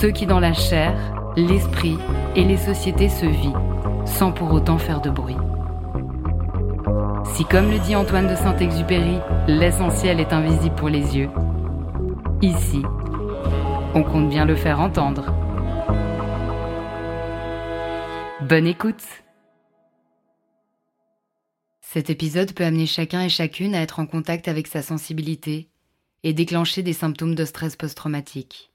Ceux qui dans la chair, l'esprit et les sociétés se vivent, sans pour autant faire de bruit. Si comme le dit Antoine de Saint-Exupéry, l'essentiel est invisible pour les yeux, ici, on compte bien le faire entendre. Bonne écoute Cet épisode peut amener chacun et chacune à être en contact avec sa sensibilité et déclencher des symptômes de stress post-traumatique.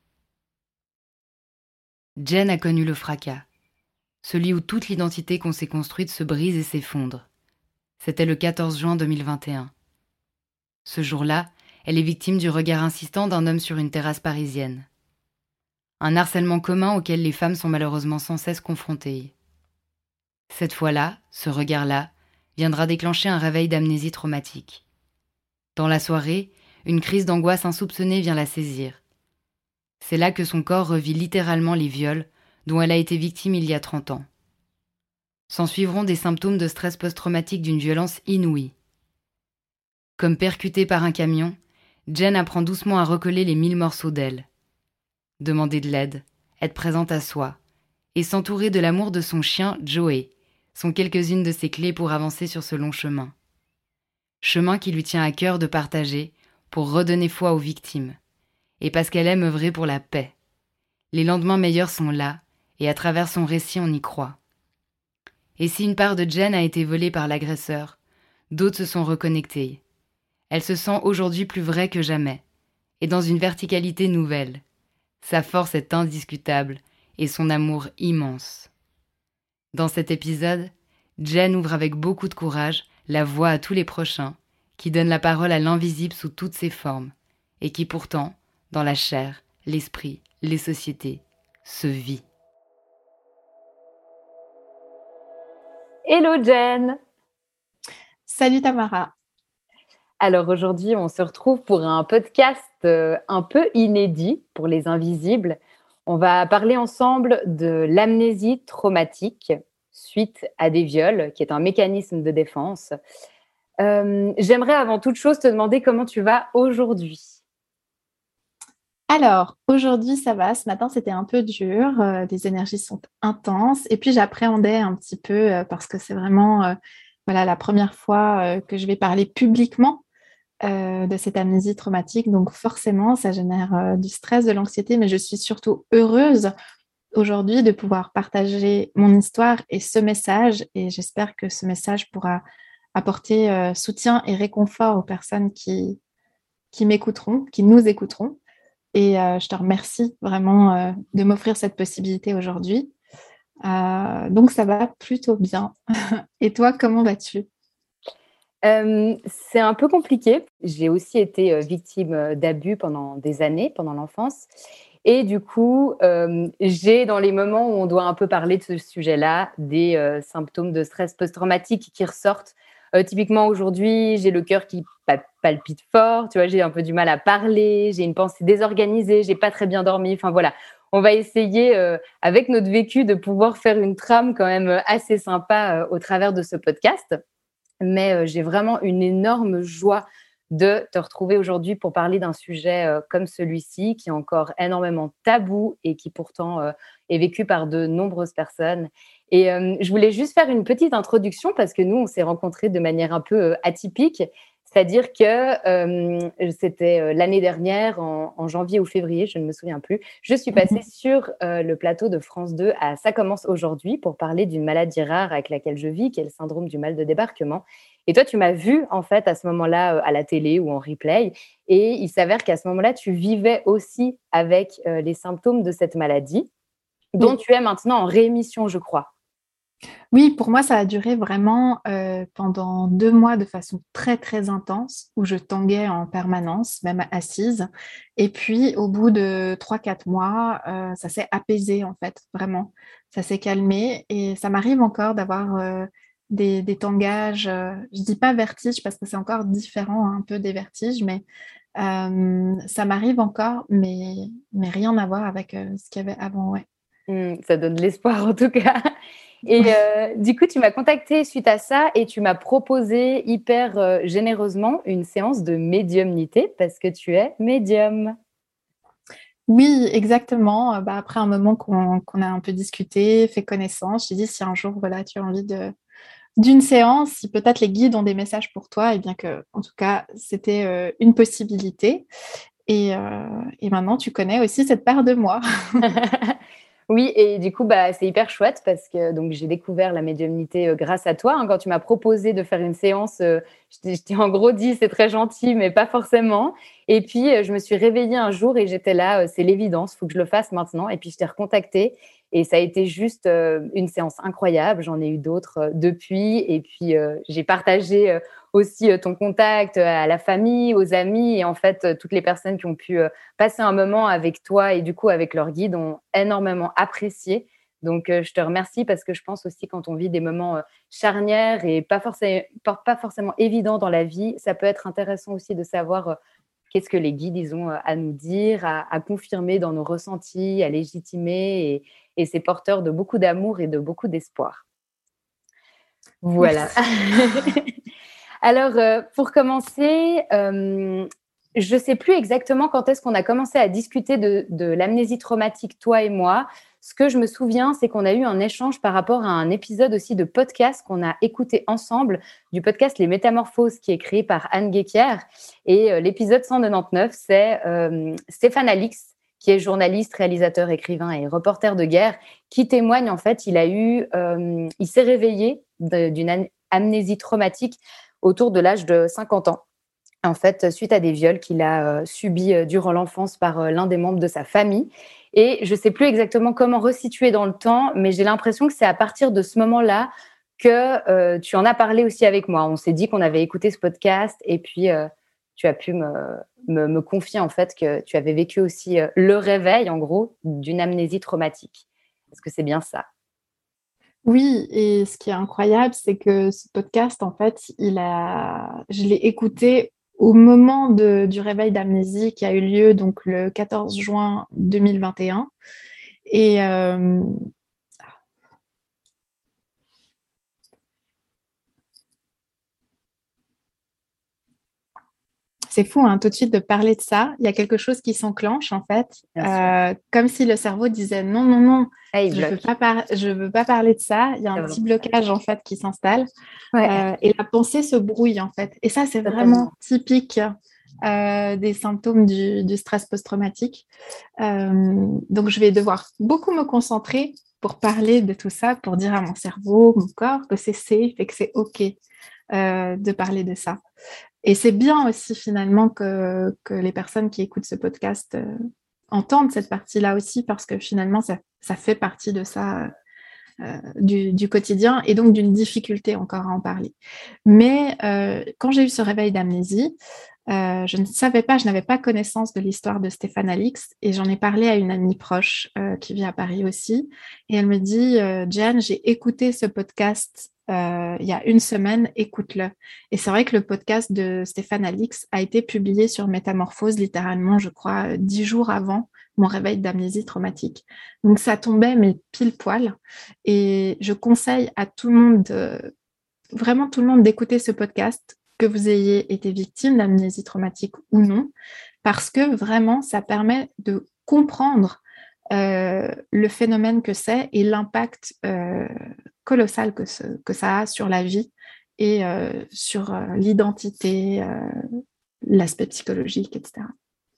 Jen a connu le fracas, celui où toute l'identité qu'on s'est construite se brise et s'effondre. C'était le 14 juin 2021. Ce jour-là, elle est victime du regard insistant d'un homme sur une terrasse parisienne. Un harcèlement commun auquel les femmes sont malheureusement sans cesse confrontées. Cette fois-là, ce regard-là, viendra déclencher un réveil d'amnésie traumatique. Dans la soirée, une crise d'angoisse insoupçonnée vient la saisir. C'est là que son corps revit littéralement les viols dont elle a été victime il y a 30 ans. S'en suivront des symptômes de stress post-traumatique d'une violence inouïe. Comme percutée par un camion, Jen apprend doucement à recoller les mille morceaux d'elle. Demander de l'aide, être présente à soi, et s'entourer de l'amour de son chien Joey sont quelques-unes de ses clés pour avancer sur ce long chemin. Chemin qui lui tient à cœur de partager pour redonner foi aux victimes et parce qu'elle aime œuvrer pour la paix. Les lendemains meilleurs sont là, et à travers son récit on y croit. Et si une part de Jen a été volée par l'agresseur, d'autres se sont reconnectés. Elle se sent aujourd'hui plus vraie que jamais, et dans une verticalité nouvelle. Sa force est indiscutable, et son amour immense. Dans cet épisode, Jen ouvre avec beaucoup de courage la voie à tous les prochains, qui donne la parole à l'invisible sous toutes ses formes, et qui pourtant dans la chair, l'esprit, les sociétés, se vit. Hello Jen Salut Tamara Alors aujourd'hui on se retrouve pour un podcast euh, un peu inédit pour les invisibles. On va parler ensemble de l'amnésie traumatique suite à des viols, qui est un mécanisme de défense. Euh, j'aimerais avant toute chose te demander comment tu vas aujourd'hui. Alors, aujourd'hui, ça va. Ce matin, c'était un peu dur. Euh, les énergies sont intenses. Et puis, j'appréhendais un petit peu euh, parce que c'est vraiment euh, voilà, la première fois que je vais parler publiquement de cette amnésie traumatique. Donc, forcément, ça génère du stress, de l'anxiété. Mais je suis surtout heureuse aujourd'hui de pouvoir partager mon histoire et ce message. Et j'espère que ce message pourra apporter soutien et réconfort aux personnes qui, qui m'écouteront, qui nous écouteront. Et euh, je te remercie vraiment euh, de m'offrir cette possibilité aujourd'hui. Euh, donc, ça va plutôt bien. Et toi, comment vas-tu? C'est un peu compliqué. J'ai aussi été victime d'abus pendant des années, pendant l'enfance. Et du coup, j'ai dans les moments où on doit un peu parler de ce sujet-là, des symptômes de stress post-traumatique qui ressortent euh, typiquement, aujourd'hui, j'ai le cœur qui palpite fort, tu vois, j'ai un peu du mal à parler, j'ai une pensée désorganisée, j'ai pas très bien dormi. Enfin voilà, on va essayer, avec notre vécu, de pouvoir faire une trame quand même assez sympa au travers de ce podcast. Mais j'ai vraiment une énorme joie de te retrouver aujourd'hui pour parler d'un sujet comme celui-ci, qui est encore énormément tabou et qui pourtant est vécu par de nombreuses personnes. Et je voulais juste faire une petite introduction parce que nous, on s'est rencontrés de manière un peu atypique. C'est-à-dire que euh, c'était euh, l'année dernière, en, janvier ou février, je ne me souviens plus, je suis passée sur euh, le plateau de France 2 à Ça commence aujourd'hui pour parler d'une maladie rare avec laquelle je vis, qui est le syndrome du mal de débarquement. Et toi, tu m'as vu en fait à ce moment-là à la télé ou en replay. Et il s'avère qu'à ce moment-là, tu vivais aussi avec les symptômes de cette maladie, dont tu es maintenant en rémission, je crois. Oui, pour moi, ça a duré vraiment euh, pendant deux mois de façon très, très intense, où je tanguais en permanence, même assise. Et puis, au bout de trois, quatre mois, euh, ça s'est apaisé, en fait, vraiment. Ça s'est calmé. Et ça m'arrive encore d'avoir euh, des, tangages, je dis pas vertige, parce que c'est encore différent hein, un peu des vertiges, mais ça m'arrive encore, mais, mais rien à voir avec ce qu'il y avait avant, ouais. Mmh, ça donne de l'espoir en tout cas. Et euh, du coup, tu m'as contacté suite à ça et tu m'as proposé hyper euh, généreusement une séance de médiumnité parce que tu es médium. Oui, exactement. Euh, bah, après un moment qu'on a un peu discuté, fait connaissance, j'ai dit si un jour voilà, tu as envie de, d'une séance, si peut-être les guides ont des messages pour toi, et bien que, en tout cas, c'était une possibilité. Et, et, maintenant, tu connais aussi cette part de moi. Oui, et du coup, bah, c'est hyper chouette parce que donc j'ai découvert la médiumnité euh, grâce à toi. Hein. quand tu m'as proposé de faire une séance, euh, je t'ai en gros dit c'est très gentil, mais pas forcément. Et puis, euh, je me suis réveillée un jour et j'étais là, c'est l'évidence, faut que je le fasse maintenant. Et puis, je t'ai recontacté et ça a été juste une séance incroyable. J'en ai eu d'autres depuis. Et puis, j'ai partagé aussi euh, ton contact euh, à la famille, aux amis et en fait euh, toutes les personnes qui ont pu passer un moment avec toi et du coup avec leur guide ont énormément apprécié. Donc je te remercie parce que je pense aussi quand on vit des moments charnières et pas forcément, pas forcément évidents dans la vie, ça peut être intéressant aussi de savoir qu'est-ce que les guides ils ont à nous dire, à, confirmer dans nos ressentis, à légitimer et, et c'est porteur de beaucoup d'amour et de beaucoup d'espoir. Voilà. Alors, euh, pour commencer, euh, je ne sais plus exactement quand est-ce qu'on a commencé à discuter de, l'amnésie traumatique, toi et moi. Ce que je me souviens, c'est qu'on a eu un échange par rapport à un épisode aussi de podcast qu'on a écouté ensemble, du podcast Les Métamorphoses, qui est créé par Anne Guéquière. Et euh, l'épisode 199, c'est Stéphane Alix, qui est journaliste, réalisateur, écrivain et reporter de guerre, qui témoigne en fait, il a eu, il s'est réveillé d'une amnésie traumatique autour de l'âge de 50 ans. En fait, suite à des viols qu'il a euh, subis euh, durant l'enfance par euh, l'un des membres de sa famille. Et je ne sais plus exactement comment resituer dans le temps, mais j'ai l'impression que c'est à partir de ce moment-là que tu en as parlé aussi avec moi. On s'est dit qu'on avait écouté ce podcast et puis tu as pu me, me, confier en fait que tu avais vécu aussi le réveil, en gros, d'une amnésie traumatique. Est-ce que c'est bien ça? Oui, et ce qui est incroyable, c'est que ce podcast, en fait, il a, je l'ai écouté au moment du réveil d'amnésie qui a eu lieu donc le 14 juin 2021. Et euh, c'est fou hein, tout de suite de parler de ça. Il y a quelque chose qui s'enclenche en fait, euh, comme si le cerveau disait non, non, non, je ne veux, pas veux pas parler de ça. Il y a un petit blocage en fait qui s'installe euh, et la pensée se brouille en fait. Et ça, c'est vraiment typique euh, des symptômes du, stress post-traumatique. donc, je vais devoir beaucoup me concentrer pour parler de tout ça, pour dire à mon cerveau, mon corps que c'est safe et que c'est OK de parler de ça. Et c'est bien aussi finalement que, les personnes qui écoutent ce podcast euh, entendent cette partie-là aussi parce que finalement, ça, fait partie de ça. Euh, du, quotidien et donc d'une difficulté encore à en parler. Mais euh, quand j'ai eu ce réveil d'amnésie, je ne savais pas, je n'avais pas connaissance de l'histoire de Stéphane Alix et j'en ai parlé à une amie proche qui vit à Paris aussi. Et elle me dit, Jeanne, j'ai écouté ce podcast euh, il y a une semaine, écoute-le. Et c'est vrai que le podcast de Stéphane Alix a été publié sur Métamorphose littéralement, je crois, dix jours avant mon réveil d'amnésie traumatique. Donc ça tombait mais pile poil. Et je conseille à tout le monde, vraiment tout le monde d'écouter ce podcast, que vous ayez été victime d'amnésie traumatique ou non, parce que vraiment ça permet de comprendre euh, le phénomène que c'est et l'impact euh, colossal que, que, ça a sur la vie et euh, sur l'identité, l'aspect psychologique, etc.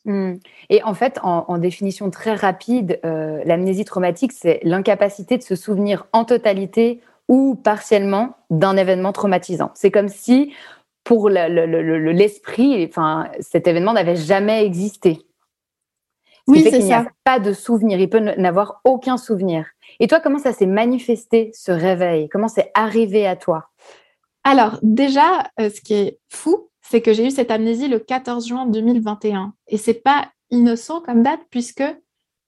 Hmm. Et en fait, en, définition très rapide, l'amnésie traumatique, c'est l'incapacité de se souvenir en totalité ou partiellement d'un événement traumatisant. C'est comme si, pour l'esprit, enfin, cet événement n'avait jamais existé. Oui, c'est ça. Il n'y a pas de souvenir, il peut n'avoir aucun souvenir. Et toi, comment ça s'est manifesté, ce réveil? Comment c'est arrivé à toi? Alors, déjà, euh, ce qui est fou, c'est que j'ai eu cette amnésie le 14 juin 2021. Et c'est pas innocent comme date, puisque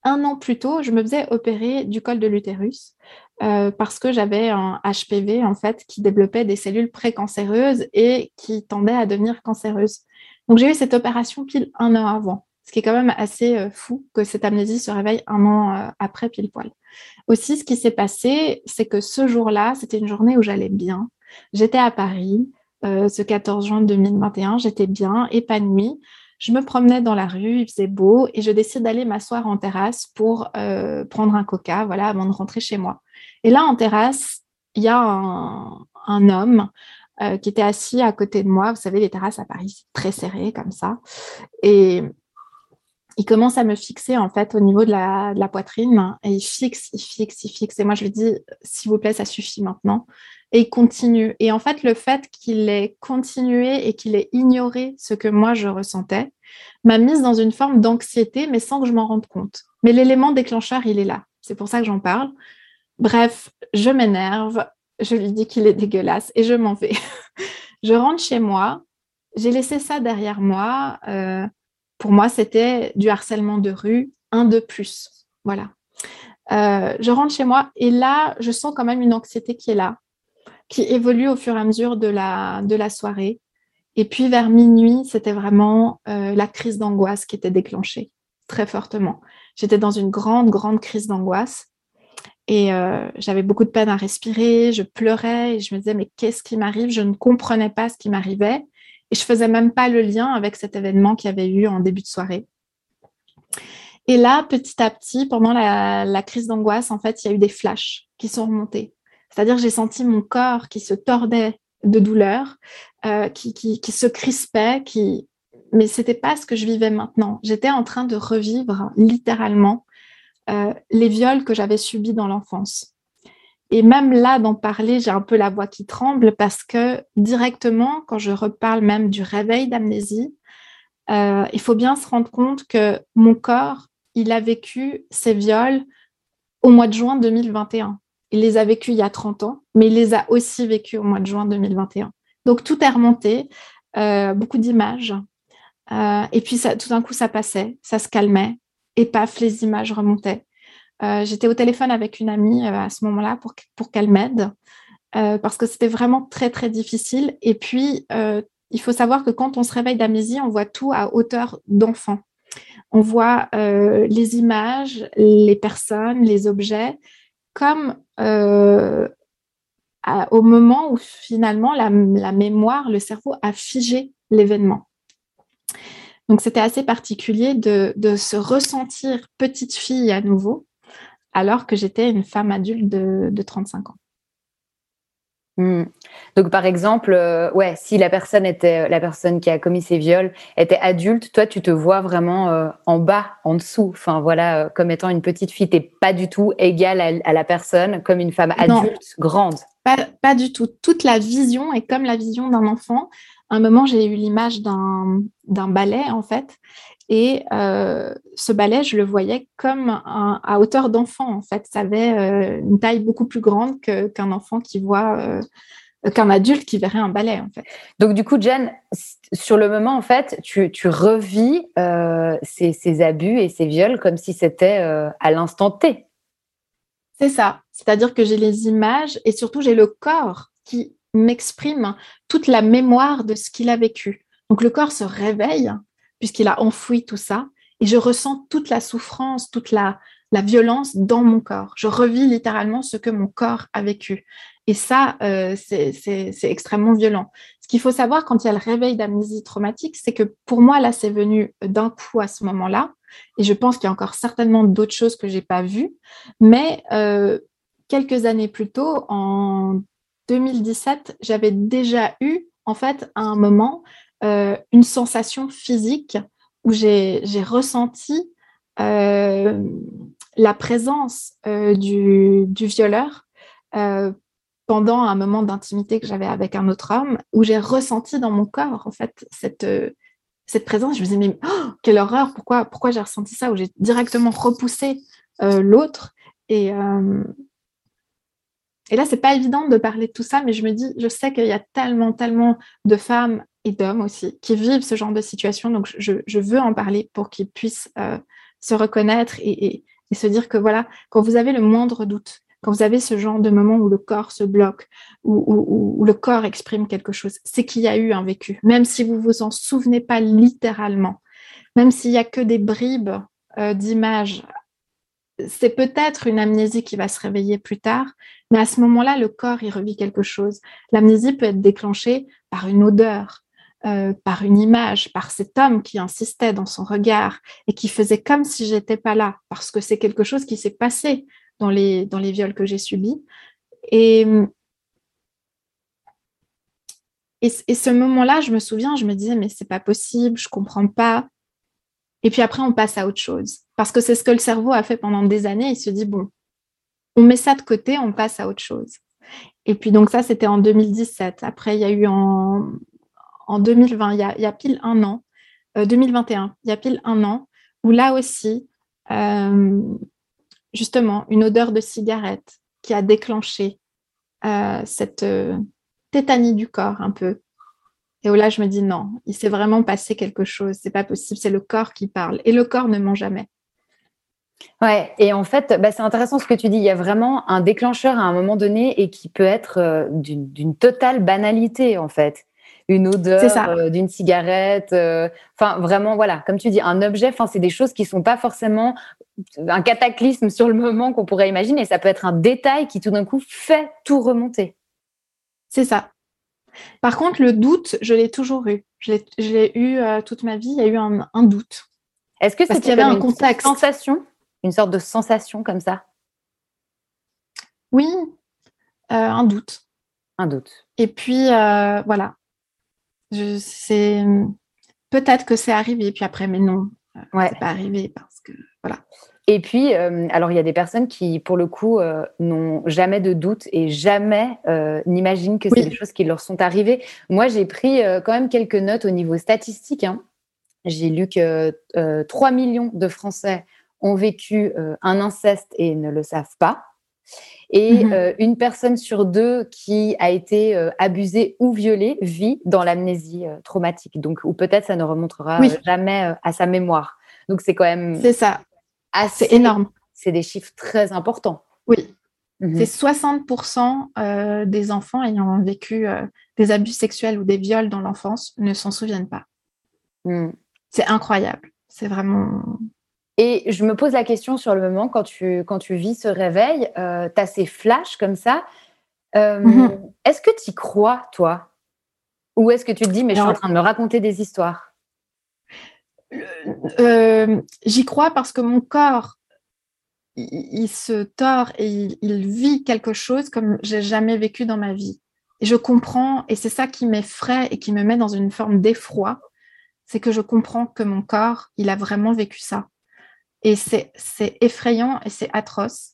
un an plus tôt, je me faisais opérer du col de l'utérus euh, parce que j'avais un HPV, en fait, qui développait des cellules précancéreuses et qui tendait à devenir cancéreuses. Donc, j'ai eu cette opération pile un an avant ce qui est quand même assez euh, fou que cette amnésie se réveille un an après pile poil. Aussi, ce qui s'est passé, c'est que ce jour-là, c'était une journée où j'allais bien. J'étais à Paris, euh, ce 14 juin 2021, j'étais bien, épanouie. Je me promenais dans la rue, il faisait beau et je décide d'aller m'asseoir en terrasse pour prendre un coca, voilà, avant de rentrer chez moi. Et là, en terrasse, il y a un, homme qui était assis à côté de moi. Vous savez, les terrasses à Paris, très serrées comme ça. Et il commence à me fixer en fait au niveau de la, poitrine et il fixe, il fixe, il fixe. Et moi, je lui dis, s'il vous plaît, ça suffit maintenant. Et il continue. Et en fait, le fait qu'il ait continué et qu'il ait ignoré ce que moi je ressentais m'a mise dans une forme d'anxiété, mais sans que je m'en rende compte. Mais l'élément déclencheur, il est là. C'est pour ça que j'en parle. Bref, je m'énerve, je lui dis qu'il est dégueulasse et je m'en vais. je rentre chez moi. J'ai laissé ça derrière moi. Euh, pour moi, c'était du harcèlement de rue, un de plus. Voilà. Euh, je rentre chez moi et là, je sens quand même une anxiété qui est là, qui évolue au fur et à mesure de la, soirée. Et puis vers minuit, c'était vraiment euh, la crise d'angoisse qui était déclenchée très fortement. J'étais dans une grande, grande crise d'angoisse et euh, j'avais beaucoup de peine à respirer, je pleurais et je me disais mais qu'est-ce qui m'arrive? Je ne comprenais pas ce qui m'arrivait. Et je faisais même pas le lien avec cet événement qu'il y avait eu en début de soirée. Et là, petit à petit, pendant la, crise d'angoisse, en fait, il y a eu des flashs qui sont remontés. C'est-à-dire, j'ai senti mon corps qui se tordait de douleur, euh, qui, se crispait, qui... mais c'était pas ce que je vivais maintenant. J'étais en train de revivre littéralement euh, les viols que j'avais subis dans l'enfance. Et même là, d'en parler, j'ai un peu la voix qui tremble parce que directement, quand je reparle même du réveil d'amnésie, euh, il faut bien se rendre compte que mon corps, il a vécu ces viols au mois de juin 2021. Il les a vécus il y a 30 ans, mais il les a aussi vécus au mois de juin 2021. Donc tout est remonté, euh, beaucoup d'images. Euh, et puis tout d'un coup, ça passait, ça se calmait, et paf, les images remontaient. Euh, j'étais au téléphone avec une amie euh, à ce moment-là pour, pour qu'elle m'aide euh, parce que c'était vraiment très, très difficile. Et puis, il faut savoir que quand on se réveille d'amnésie, on voit tout à hauteur d'enfant. On voit les images, les personnes, les objets, comme au moment où finalement la, mémoire, le cerveau a figé l'événement. Donc c'était assez particulier de, de, se ressentir petite fille à nouveau alors que j'étais une femme adulte de, 35 ans. Hmm. Donc par exemple, euh, ouais, si la personne était la personne qui a commis ces viols était adulte, toi tu te vois vraiment euh, en bas, en dessous, enfin voilà, euh, comme étant une petite fille, t'es pas du tout égale à, la personne comme une femme adulte grande. Pas, pas, du tout. Toute la vision est comme la vision d'un enfant. À un moment, j'ai eu l'image d'un ballet en fait, et euh, ce balai, je le voyais comme à hauteur d'enfant, en fait. Ça avait euh, une taille beaucoup plus grande qu'un enfant qui voit, euh, qu'un adulte qui verrait un balai, en fait. Donc, du coup, Jen, sur le moment, en fait, tu, tu revis ces, ces, abus et ces viols comme si c'était à l'instant T. C'est ça. C'est-à-dire que j'ai les images et surtout, j'ai le corps qui m'exprime toute la mémoire de ce qu'il a vécu. Donc, le corps se réveille puisqu'il a enfoui tout ça. et je ressens toute la souffrance, toute la, violence dans mon corps. Je revis littéralement ce que mon corps a vécu. Et ça, euh, c'est extrêmement violent. Ce qu'il faut savoir quand il y a le réveil d'amnésie traumatique, c'est que pour moi, là, c'est venu d'un coup à ce moment-là. Et je pense qu'il y a encore certainement d'autres choses que je n'ai pas vues. Mais euh, quelques années plus tôt, en 2017, j'avais déjà eu, en fait, un moment, euh, une sensation physique où j'ai ressenti la présence du, du, violeur pendant un moment d'intimité que j'avais avec un autre homme, où j'ai ressenti dans mon corps, en fait, cette, euh, présence. Je me disais, mais oh, quelle horreur, pourquoi, pourquoi j'ai ressenti ça, où j'ai directement repoussé euh, l'autre. Et, euh, et là, c'est pas évident de parler de tout ça, mais je me dis, je sais qu'il y a tellement, tellement de femmes d'hommes aussi qui vivent ce genre de situation, donc je, veux en parler pour qu'ils puissent se reconnaître et, se dire que voilà, quand vous avez le moindre doute, quand vous avez ce genre de moment où le corps se bloque, où, le corps exprime quelque chose, c'est qu'il y a eu un vécu, même si vous vous en souvenez pas littéralement, même s'il y a que des bribes euh, d'images. C'est peut-être une amnésie qui va se réveiller plus tard, mais à ce moment-là, le corps y revit quelque chose. L'amnésie peut être déclenchée par une odeur, euh, par une image, par cet homme qui insistait dans son regard et qui faisait comme si j'étais pas là, parce que c'est quelque chose qui s'est passé dans les, dans les viols que j'ai subis. Et, et, ce moment-là, je me souviens, je me disais, mais c'est pas possible, je comprends pas. Et puis après, on passe à autre chose. Parce que c'est ce que le cerveau a fait pendant des années. Il se dit, bon, on met ça de côté, on passe à autre chose. Et puis donc ça, c'était en 2017. Après, il y a eu en, en 2020, il y, a, pile un an, 2021, euh, il y a pile un an, où là aussi, euh, justement une odeur de cigarette qui a déclenché euh, cette tétanie du corps un peu. Et là, je me dis non, il s'est vraiment passé quelque chose. C'est pas possible. C'est le corps qui parle. Et le corps ne ment jamais. Ouais, et en fait, bah, c'est intéressant ce que tu dis. Il y a vraiment un déclencheur à un moment donné et qui peut être d'une totale banalité, en fait une odeur euh, d'une cigarette. Euh, enfin, vraiment, voilà, comme tu dis, un objet. Enfin, c'est des choses qui sont pas forcément un cataclysme sur le moment qu'on pourrait imaginer. Ça peut être un détail qui tout d'un coup fait tout remonter. C'est ça. Par contre, le doute, je l'ai toujours eu. Je l'ai eu euh, toute ma vie. Il y a eu un, doute. Est-ce que c'était avait un contexte sensation, une sorte de sensation comme ça? Oui, un doute. Un doute. Et puis voilà, c'est peut-être que c'est arrivé, puis après, mais non, ouais. c'est pas arrivé parce que voilà. Et puis, euh, alors il y a des personnes qui, pour le coup, euh, n'ont jamais de doute et jamais euh, n'imaginent que c'est des choses qui leur sont arrivées. Moi, j'ai pris quand même quelques notes au niveau statistique. Hein. J'ai lu que 3 millions de Français ont vécu un inceste et ne le savent pas. Et mhm. euh, une personne sur deux qui a été euh, abusée ou violée vit dans l'amnésie euh, traumatique. Donc, ou peut-être ça ne remontera jamais à sa mémoire. Donc, c'est quand même. C'est ça. C'est énorme. C'est des chiffres très importants. Oui. Mhm. C'est 60% des enfants ayant vécu des abus sexuels ou des viols dans l'enfance ne s'en souviennent pas. Hmm. C'est incroyable. C'est vraiment. Et je me pose la question sur le moment, quand tu, quand tu vis ce réveil, euh, tu as ces flashs comme ça. Euh, mhm. Est-ce que tu y crois, toi? Ou est-ce que tu te dis, mais je suis en train de me raconter des histoires? Euh, J'y crois parce que mon corps, il, se tord et il, vit quelque chose comme j'ai jamais vécu dans ma vie. Et je comprends, et c'est ça qui m'effraie et qui me met dans une forme d'effroi, c'est que je comprends que mon corps, il a vraiment vécu ça. Et c'est effrayant et c'est atroce.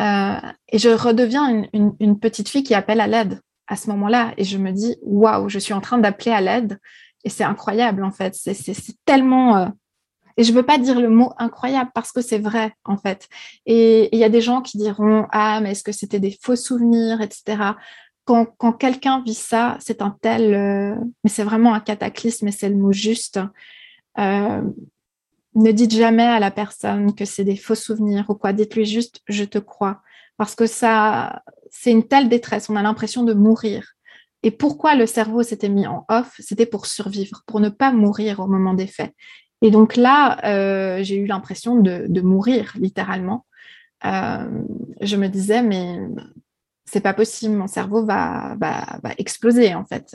Euh, et je redeviens une, petite fille qui appelle à l'aide à ce moment-là. Et je me dis, waouh, je suis en train d'appeler à l'aide. Et c'est incroyable, en fait. C'est tellement. Euh, et je ne veux pas dire le mot incroyable parce que c'est vrai, en fait. Et il y a des gens qui diront, ah, mais est-ce que c'était des faux souvenirs, etc. Quand, quelqu'un vit ça, c'est un tel. Euh, mais c'est vraiment un cataclysme et c'est le mot juste ne dites jamais à la personne que c'est des faux souvenirs ou quoi. Dites-lui juste je te crois. Parce que ça, c'est une telle détresse. On a l'impression de mourir. Et pourquoi le cerveau s'était mis en off C'était pour survivre, pour ne pas mourir au moment des faits. Et donc là, euh, j'ai eu l'impression de, mourir littéralement. Euh, je me disais, mais c'est pas possible, mon cerveau va, va, exploser en fait.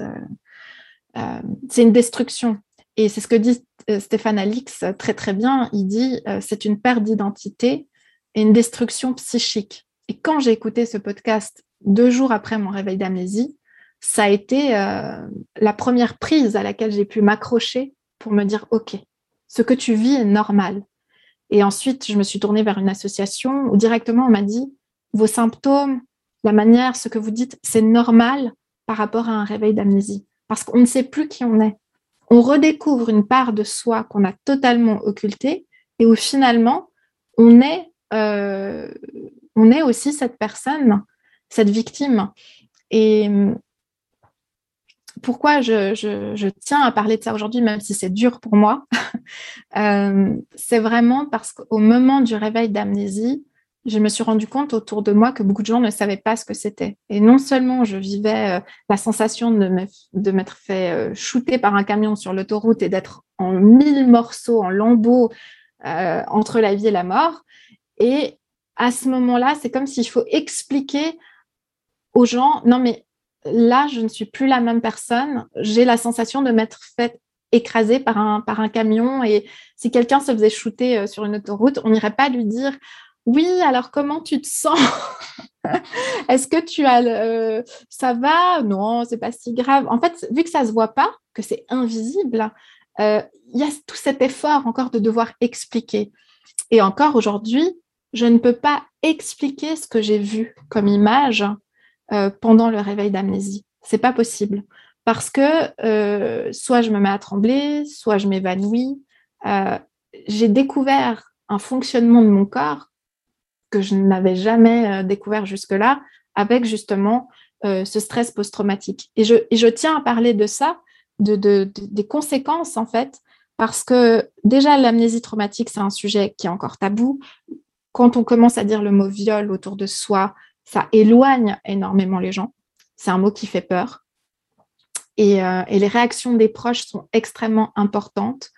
c'est une destruction. Et c'est ce que dit Stéphane Alix très très bien. Il dit, c'est une perte d'identité et une destruction psychique. Et quand j'ai écouté ce podcast deux jours après mon réveil d'amnésie, ça a été euh, la première prise à laquelle j'ai pu m'accrocher pour me dire, OK, ce que tu vis est normal. Et ensuite, je me suis tournée vers une association où directement on m'a dit, vos symptômes, la manière, ce que vous dites, c'est normal par rapport à un réveil d'amnésie. Parce qu'on ne sait plus qui on est. On redécouvre une part de soi qu'on a totalement occultée et où finalement, on est, euh, on est aussi cette personne, cette victime. Et pourquoi je, tiens à parler de ça aujourd'hui, même si c'est dur pour moi, euh, c'est vraiment parce qu'au moment du réveil d'amnésie, je me suis rendu compte autour de moi que beaucoup de gens ne savaient pas ce que c'était. Et non seulement je vivais euh, la sensation de m'être fait euh, shooter par un camion sur l'autoroute et d'être en mille morceaux, en lambeaux entre la vie et la mort. Et à ce moment-là, c'est comme s'il faut expliquer aux gens, non mais là, je ne suis plus la même personne. J'ai la sensation de m'être fait écraser par un, par un camion. Et si quelqu'un se faisait shooter euh, sur une autoroute, on n'irait pas lui dire Oui, alors comment tu te sens? Est-ce que tu as. Euh, ça va? Non, c'est pas si grave. En fait, vu que ça se voit pas, que c'est invisible, euh, il y a tout cet effort encore de devoir expliquer. Et encore aujourd'hui, je ne peux pas expliquer ce que j'ai vu comme image euh, pendant le réveil d'amnésie. C'est pas possible parce que soit je me mets à trembler, soit je m'évanouis. J'ai découvert un fonctionnement de mon corps que je n'avais jamais découvert jusque-là avec justement ce stress post-traumatique. Et je, je, tiens à parler de ça, de, des conséquences en fait, parce que déjà l'amnésie traumatique, c'est un sujet qui est encore tabou. Quand on commence à dire le mot viol autour de soi, ça éloigne énormément les gens. C'est un mot qui fait peur. Et, euh, les réactions des proches sont extrêmement importantes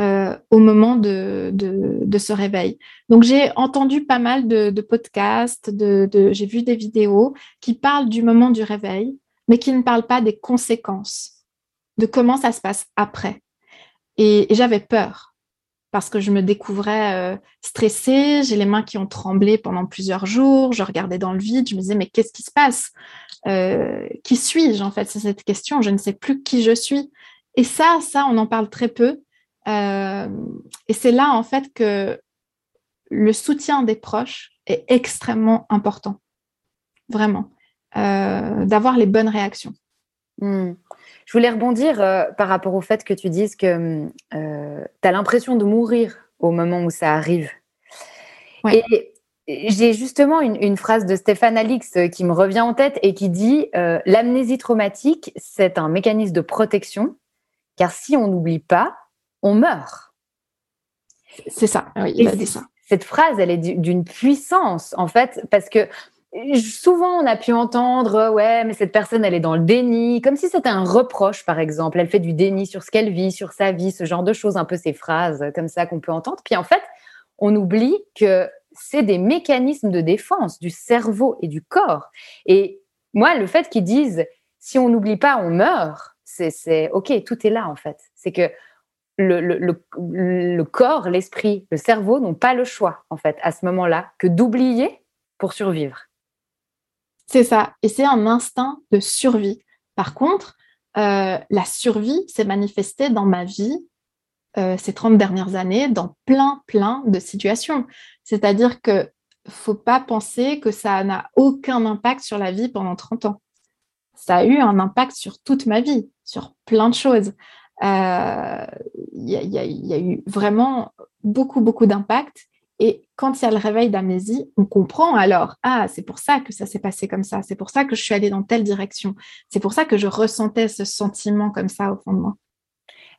euh, au moment de, ce réveil. Donc j'ai entendu pas mal de, podcasts, j'ai vu des vidéos qui parlent du moment du réveil, mais qui ne parlent pas des conséquences, de comment ça se passe après. et j'avais peur parce que je me découvrais euh, stressée, j'ai les mains qui ont tremblé pendant plusieurs jours, je regardais dans le vide, je me disais mais qu'est-ce qui se passe? Euh, Qui suis-je en fait? C'est cette question, je ne sais plus qui je suis. Et ça, ça, on en parle très peu. Euh, et c'est là en fait que le soutien des proches est extrêmement important, vraiment, d'avoir les bonnes réactions. Mmh. Je voulais rebondir euh, par rapport au fait que tu dises que euh, tu as l'impression de mourir au moment où ça arrive. Et j'ai justement une, phrase de Stéphane Alix euh, qui me revient en tête et qui dit L'amnésie traumatique, c'est un mécanisme de protection, car si on n'oublie pas, on meurt. C'est ça, oui, il a dit ça. Cette phrase, elle est d'une puissance, en fait, parce que souvent on a pu entendre euh, ouais mais cette personne elle est dans le déni comme si c'était un reproche par exemple. Elle fait du déni sur ce qu'elle vit sur sa vie ce genre de choses un peu ces phrases comme ça qu'on peut entendre. Puis en fait on oublie que c'est des mécanismes de défense du cerveau et du corps. Et moi le fait qu'ils disent si on n'oublie pas on meurt c'est ok tout est là en fait. C'est que le, corps l'esprit le cerveau n'ont pas le choix en fait à ce moment-là que d'oublier pour survivre c'est ça. Et c'est un instinct de survie. Par contre, euh, la survie s'est manifestée dans ma vie euh, ces 30 dernières années dans plein, plein de situations. C'est-à-dire que faut pas penser que ça n'a aucun impact sur la vie pendant 30 ans. Ça a eu un impact sur toute ma vie, sur plein de choses. Euh, il y, a eu vraiment beaucoup, beaucoup d'impact. Et quand il y a le réveil d'amnésie, on comprend alors, ah, c'est pour ça que ça s'est passé comme ça, c'est pour ça que je suis allée dans telle direction, c'est pour ça que je ressentais ce sentiment comme ça au fond de moi.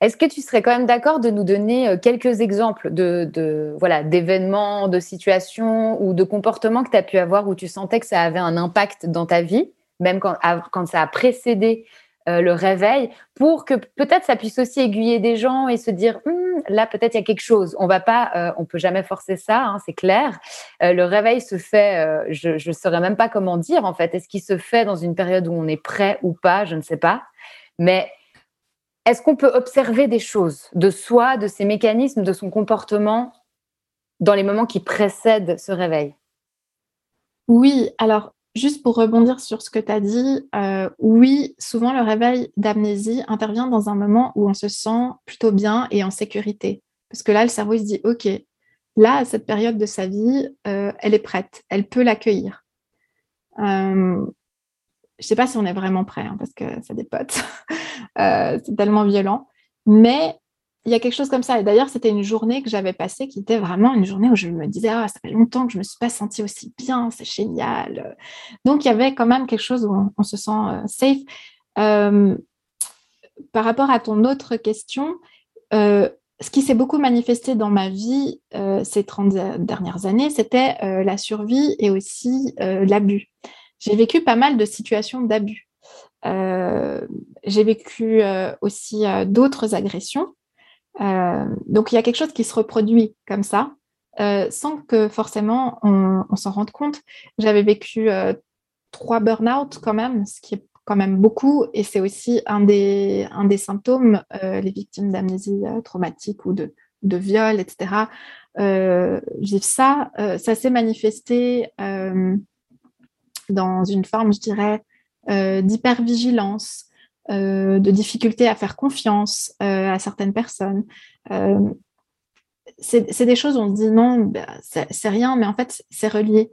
Est-ce que tu serais quand même d'accord de nous donner euh, quelques exemples de, voilà d'événements, de situations ou de comportements que tu as pu avoir où tu sentais que ça avait un impact dans ta vie, même quand, quand ça a précédé euh, le réveil, pour que peut-être ça puisse aussi aiguiller des gens et se dire hum, là peut-être il y a quelque chose. On va pas, euh, on peut jamais forcer ça, hein, c'est clair. Euh, le réveil se fait, je ne saurais même pas comment dire en fait. Est-ce qu'il se fait dans une période où on est prêt ou pas? Je ne sais pas. Mais est-ce qu'on peut observer des choses de soi, de ses mécanismes, de son comportement dans les moments qui précèdent ce réveil? Oui, alors Juste pour rebondir sur ce que tu as dit, euh, oui, souvent le réveil d'amnésie intervient dans un moment où on se sent plutôt bien et en sécurité. Parce que là, le cerveau se dit, OK, là, à cette période de sa vie, euh, elle est prête, elle peut l'accueillir. Euh, je ne sais pas si on est vraiment prêt, hein, parce que ça dépote. c'est tellement violent. Mais il y a quelque chose comme ça. Et d'ailleurs, c'était une journée que j'avais passée qui était vraiment une journée où je me disais, ah, ça fait longtemps que je ne me suis pas sentie aussi bien, c'est génial. Donc, il y avait quand même quelque chose où on, se sent euh, safe. Euh, par rapport à ton autre question, euh, ce qui s'est beaucoup manifesté dans ma vie ces 30 dernières années, c'était la survie et aussi l'abus. J'ai vécu pas mal de situations d'abus. j'ai vécu aussi d'autres agressions. Euh, donc il y a quelque chose qui se reproduit comme ça, euh, sans que forcément on, s'en rende compte. J'avais vécu euh, trois burn-out quand même, ce qui est quand même beaucoup, et c'est aussi un des, un des symptômes, les victimes d'amnésie traumatique ou de, de viol, etc. ça, ça s'est manifesté dans une forme, je dirais, d'hypervigilance, euh, de difficulté à faire confiance euh, à certaines personnes. Euh, c'est des choses où on se dit non, bah, c'est rien, mais en fait, c'est relié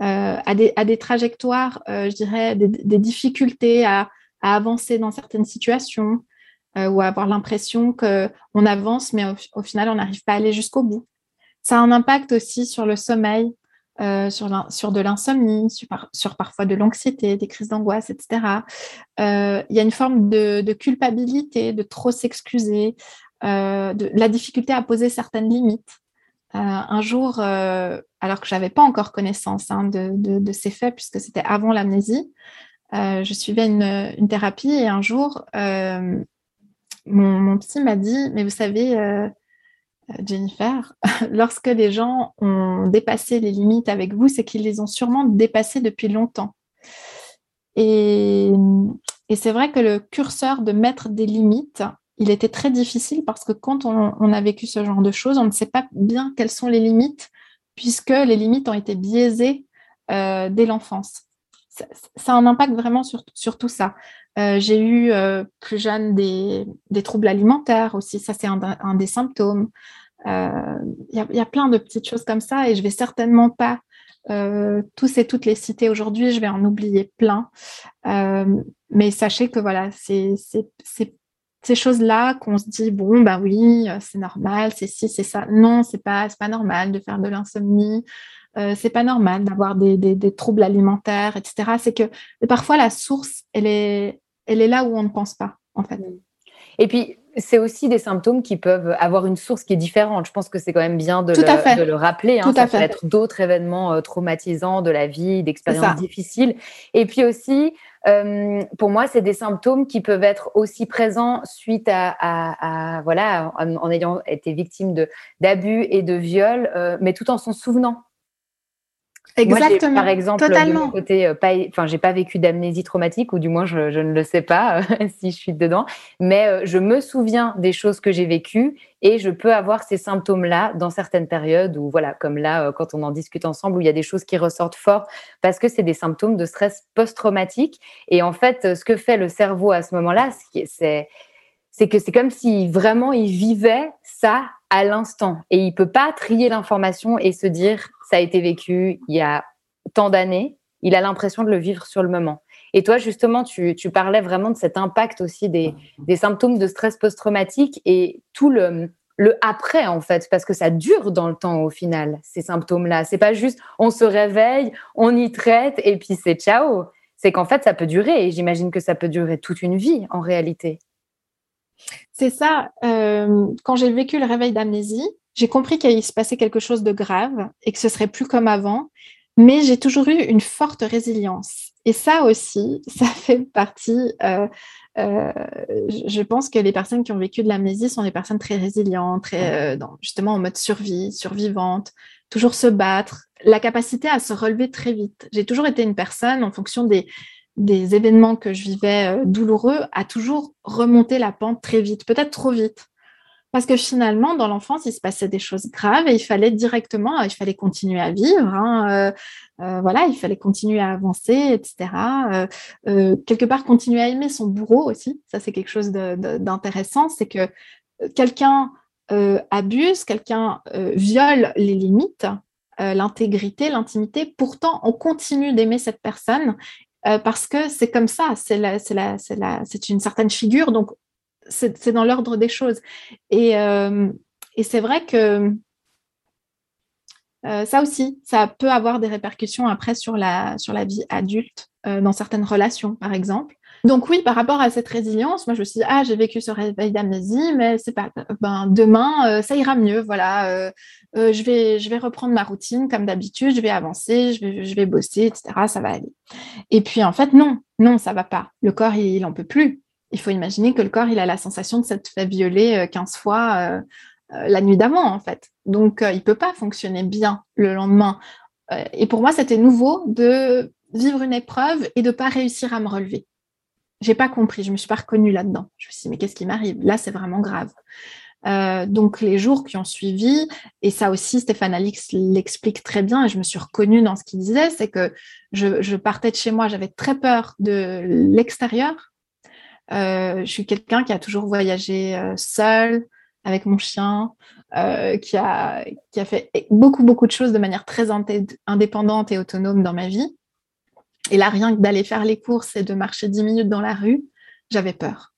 à des, à, des, trajectoires, je dirais, des, difficultés à, avancer dans certaines situations ou à avoir l'impression qu'on avance, mais au final, on n'arrive pas à aller jusqu'au bout. Ça a un impact aussi sur le sommeil, euh, sur, sur, de l'insomnie, sur, parfois de l'anxiété, des crises d'angoisse, etc. Euh, il y a une forme de, culpabilité, de trop s'excuser, euh, de la difficulté à poser certaines limites. un jour, alors que je n'avais pas encore connaissance hein, de, ces faits, puisque c'était avant l'amnésie, je suivais une, thérapie et un jour, mon, mon, psy m'a dit, mais vous savez, Jennifer, lorsque les gens ont dépassé les limites avec vous, c'est qu'ils les ont sûrement dépassées depuis longtemps. Et, c'est vrai que le curseur de mettre des limites, il était très difficile parce que quand on, a vécu ce genre de choses, on ne sait pas bien quelles sont les limites, puisque les limites ont été biaisées euh, dès l'enfance. Ça, a un impact vraiment sur, tout ça. Euh, j'ai eu euh, plus jeune des, troubles alimentaires aussi, ça c'est un, des symptômes. Il euh, y, a plein de petites choses comme ça et je vais certainement pas euh, tous et toutes les citer aujourd'hui, je vais en oublier plein. Euh, mais sachez que voilà, c'est ces choses-là qu'on se dit bon ben oui c'est normal c'est si c'est ça. Non c'est pas pas normal de faire de l'insomnie. Euh, c'est pas normal d'avoir des, des, troubles alimentaires etc c'est que parfois la source elle est elle est là où on ne pense pas en fait. Et puis c'est aussi des symptômes qui peuvent avoir une source qui est différente. Je pense que c'est quand même bien de, le, rappeler. Hein. ça peut être d'autres événements euh, traumatisants de la vie, d'expériences difficiles. Et puis aussi, euh, pour moi, c'est des symptômes qui peuvent être aussi présents suite à, voilà, en, ayant été victime d'abus et de viols, euh, mais tout en s'en souvenant. Exactement. par exemple, Totalement. de côté, euh, pas, enfin, j'ai pas vécu d'amnésie traumatique, ou du moins, je, ne le sais pas si je suis dedans. Mais euh, je me souviens des choses que j'ai vécues et je peux avoir ces symptômes-là dans certaines périodes où, voilà, comme là, euh, quand on en discute ensemble, où il y a des choses qui ressortent fort parce que c'est des symptômes de stress post-traumatique. Et en fait, ce que fait le cerveau à ce moment-là, c'est c'est que c'est comme si vraiment il vivait ça à l'instant et il peut pas trier l'information et se dire ça a été vécu il y a tant d'années. Il a l'impression de le vivre sur le moment. Et toi, justement, tu, parlais vraiment de cet impact aussi des, symptômes de stress post-traumatique et tout le, le après, en fait, parce que ça dure dans le temps au final, ces symptômes-là. C'est pas juste on se réveille, on y traite et puis c'est ciao. C'est qu'en fait, ça peut durer et j'imagine que ça peut durer toute une vie en réalité. C'est ça. Euh, quand j'ai vécu le réveil d'amnésie, j'ai compris qu'il se passait quelque chose de grave et que ce serait plus comme avant. mais j'ai toujours eu une forte résilience. Et ça aussi, ça fait partie. Euh, euh, je pense que les personnes qui ont vécu de l'amnésie sont des personnes très résilientes, très, justement en mode survie, survivante, toujours se battre, la capacité à se relever très vite. J'ai toujours été une personne, en fonction des, des événements que je vivais douloureux, à toujours remonter la pente très vite, peut-être trop vite. Parce que finalement, dans l'enfance, il se passait des choses graves et il fallait directement, il fallait continuer à vivre. Hein, euh, euh, voilà, il fallait continuer à avancer, etc. Euh, quelque part, continuer à aimer son bourreau aussi. Ça, c'est quelque chose d'intéressant. C'est que quelqu'un abuse, quelqu'un viole les limites, l'intégrité, l'intimité. Pourtant, on continue d'aimer cette personne parce que c'est comme ça, c'est une certaine figure, donc c'est dans l'ordre des choses. Et, euh, c'est vrai que euh, ça aussi, ça peut avoir des répercussions après sur la, sur la vie adulte, euh, dans certaines relations, par exemple. Donc oui, par rapport à cette résilience, moi je me suis dit, ah, j'ai vécu ce réveil d'amnésie, mais c'est pas, ben, demain, ça ira mieux, voilà. je, vais, je vais reprendre ma routine comme d'habitude, je vais avancer, je vais, je vais bosser, etc. Ça va aller. Et puis en fait, non, non, ça va pas. Le corps, il n'en peut plus il faut imaginer que le corps, il a la sensation de s'être fait violer 15 euh, fois euh, euh, la nuit d'avant, en fait. Donc, il ne peut pas fonctionner bien le lendemain. et pour moi, c'était nouveau de vivre une épreuve et de ne pas réussir à me relever. J'ai pas compris, je me suis pas reconnue là-dedans. Je me suis dit, mais qu'est-ce qui m'arrive? Là, c'est vraiment grave. donc les jours qui ont suivi, et ça aussi Stéphane Alix l'explique très bien, et je me suis reconnue dans ce qu'il disait, c'est que je, partais de chez moi, j'avais très peur de l'extérieur, je suis quelqu'un qui a toujours voyagé euh, seul, avec mon chien, euh, qui, a, qui a fait beaucoup, beaucoup de choses de manière très indépendante et autonome dans ma vie. Et là, rien que d'aller faire les courses et de marcher 10 minutes dans la rue, j'avais peur.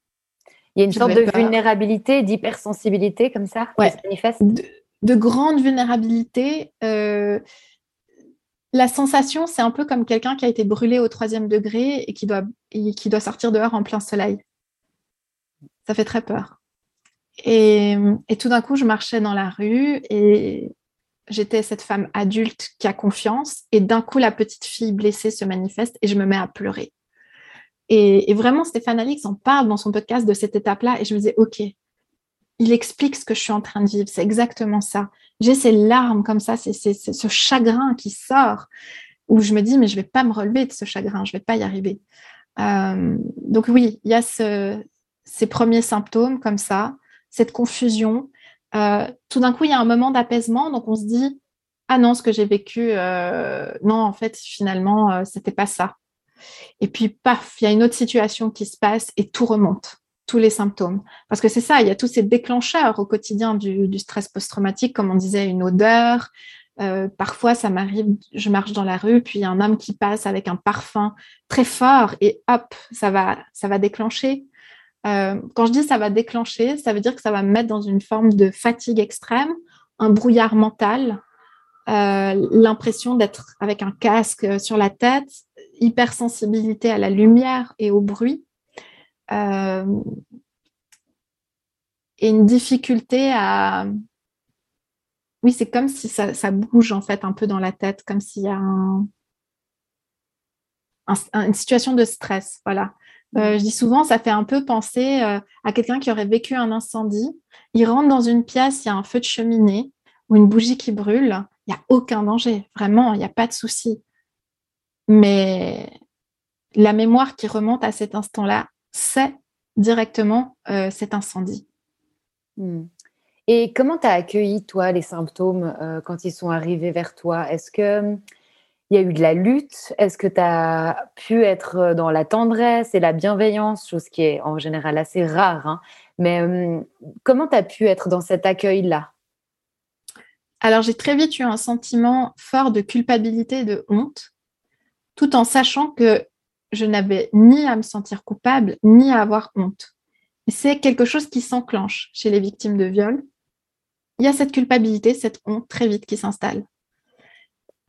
Il y a une sorte de vulnérabilité, d'hypersensibilité comme ça qui se manifeste? De, de, grande vulnérabilité. La sensation, c'est un peu comme quelqu'un qui a été brûlé au troisième degré et qui doit, et sortir dehors en plein soleil ça fait très peur. Et, tout d'un coup, je marchais dans la rue et j'étais cette femme adulte qui a confiance. Et d'un coup, la petite fille blessée se manifeste et je me mets à pleurer. Et, vraiment, Stéphane Alix en parle dans son podcast de cette étape-là. Et je me disais, OK, il explique ce que je suis en train de vivre. C'est exactement ça. J'ai ces larmes comme ça, c'est ce chagrin qui sort où je me dis, mais je ne vais pas me relever de ce chagrin, je ne vais pas y arriver. Euh, donc oui, il y a ce, ces premiers symptômes comme ça, cette confusion. Euh, tout d'un coup, il y a un moment d'apaisement, donc on se dit ah non, ce que j'ai vécu, euh, non, en fait, finalement, euh, c'était pas ça. Et puis, paf, il y a une autre situation qui se passe et tout remonte, tous les symptômes. Parce que c'est ça, il y a tous ces déclencheurs au quotidien du, stress post-traumatique, comme on disait, une odeur. parfois, ça m'arrive, je marche dans la rue, puis il y a un homme qui passe avec un parfum très fort et hop, ça va, ça va déclencher euh, quand je dis ça va déclencher, ça veut dire que ça va me mettre dans une forme de fatigue extrême, un brouillard mental, euh, l'impression d'être avec un casque sur la tête, hypersensibilité à la lumière et au bruit, euh, et une difficulté à... Oui, c'est comme si ça, bouge en fait un peu dans la tête, comme s'il y a une situation de stress. Voilà. Euh, je dis souvent, ça fait un peu penser euh, à quelqu'un qui aurait vécu un incendie. Il rentre dans une pièce, il y a un feu de cheminée ou une bougie qui brûle. Il n'y a aucun danger, vraiment, il n'y a pas de souci. Mais la mémoire qui remonte à cet instant-là, c'est directement euh, cet incendie. Hmm. Et comment tu as accueilli, toi, les symptômes quand ils sont arrivés vers toi? Est-ce que il y a eu de la lutte? Est-ce que tu as pu être euh, dans la tendresse et la bienveillance, chose qui est en général assez rare hein? Mais hum, comment tu as pu être dans cet accueil-là? Alors, j'ai très vite eu un sentiment fort de culpabilité et de honte, tout en sachant que je n'avais ni à me sentir coupable, ni à avoir honte. C'est quelque chose qui s'enclenche chez les victimes de viol. Il y a cette culpabilité, cette honte très vite qui s'installe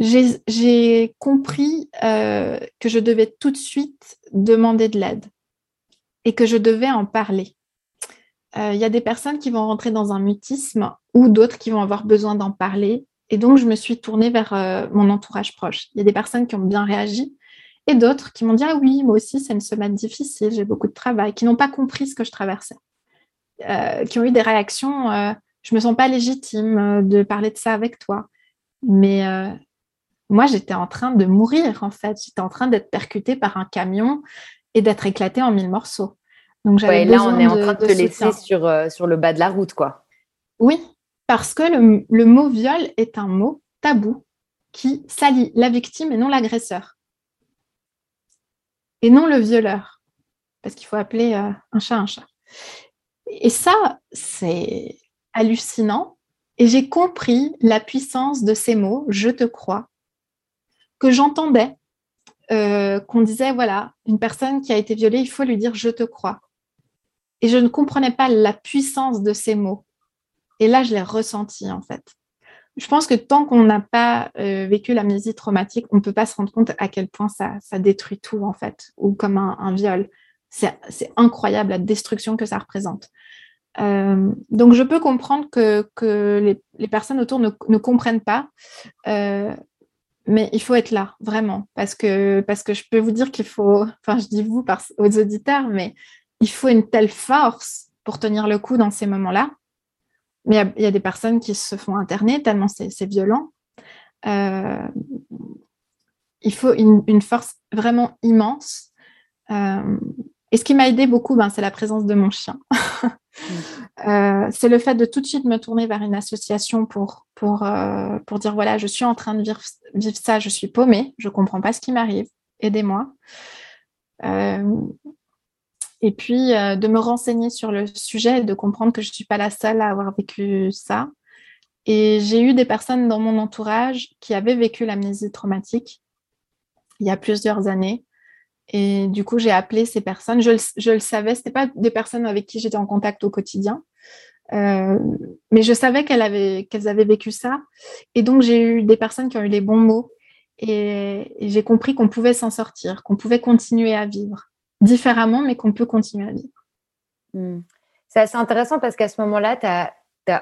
j'ai compris euh, que je devais tout de suite demander de l'aide et que je devais en parler. Il euh, y a des personnes qui vont rentrer dans un mutisme ou d'autres qui vont avoir besoin d'en parler Et donc, je me suis tournée vers euh, mon entourage proche. Il y a des personnes qui ont bien réagi et d'autres qui m'ont dit Ah oui, moi aussi, c'est une semaine difficile, j'ai beaucoup de travail, qui n'ont pas compris ce que je traversais, euh, qui ont eu des réactions euh, Je me sens pas légitime de parler de ça avec toi. Mais moi, j'étais en train de mourir, en fait. J'étais en train d'être percutée par un camion et d'être éclatée en mille morceaux. Donc, j'avais là, on est en train de, te laisser sur, sur le bas de la route, quoi. Oui, parce que le, mot viol est un mot tabou qui salit la victime et non l'agresseur. Et non le violeur. Parce qu'il faut appeler euh, un chat un chat. Et ça, c'est hallucinant. Et j'ai compris la puissance de ces mots, je te crois, que j'entendais, euh, qu'on disait, voilà, une personne qui a été violée, il faut lui dire, je te crois. Et je ne comprenais pas la puissance de ces mots. Et là, je l'ai ressenti en fait. Je pense que tant qu'on n'a pas euh, vécu l'amnésie traumatique, on ne peut pas se rendre compte à quel point ça, détruit tout en fait, ou comme un, viol. C'est incroyable la destruction que ça représente. Euh, donc, je peux comprendre que, les, personnes autour ne, comprennent pas, euh, mais il faut être là, vraiment, parce que, parce que je peux vous dire qu'il faut, enfin, je dis vous aux auditeurs, mais il faut une telle force pour tenir le coup dans ces moments-là. Mais il y, a des personnes qui se font interner tellement c'est violent. Euh, il faut une, force vraiment immense. Euh, et ce qui m'a aidé beaucoup, ben, c'est la présence de mon chien. Euh, c'est le fait de tout de suite me tourner vers une association pour, pour, pour dire voilà, je suis en train de vivre, vivre ça, je suis paumée, je ne comprends pas ce qui m'arrive, aidez-moi et puis euh, de me renseigner sur le sujet et de comprendre que je ne suis pas la seule à avoir vécu ça. Et j'ai eu des personnes dans mon entourage qui avaient vécu l'amnésie traumatique il y a plusieurs années. Et du coup, j'ai appelé ces personnes. Je, le savais, ce pas des personnes avec qui j'étais en contact au quotidien, euh, mais je savais qu'elles avaient vécu ça. Et donc, j'ai eu des personnes qui ont eu les bons mots. et j'ai compris qu'on pouvait s'en sortir, qu'on pouvait continuer à vivre différemment, mais qu'on peut continuer à vivre. Hmm. C'est assez intéressant parce qu'à ce moment-là, tu as,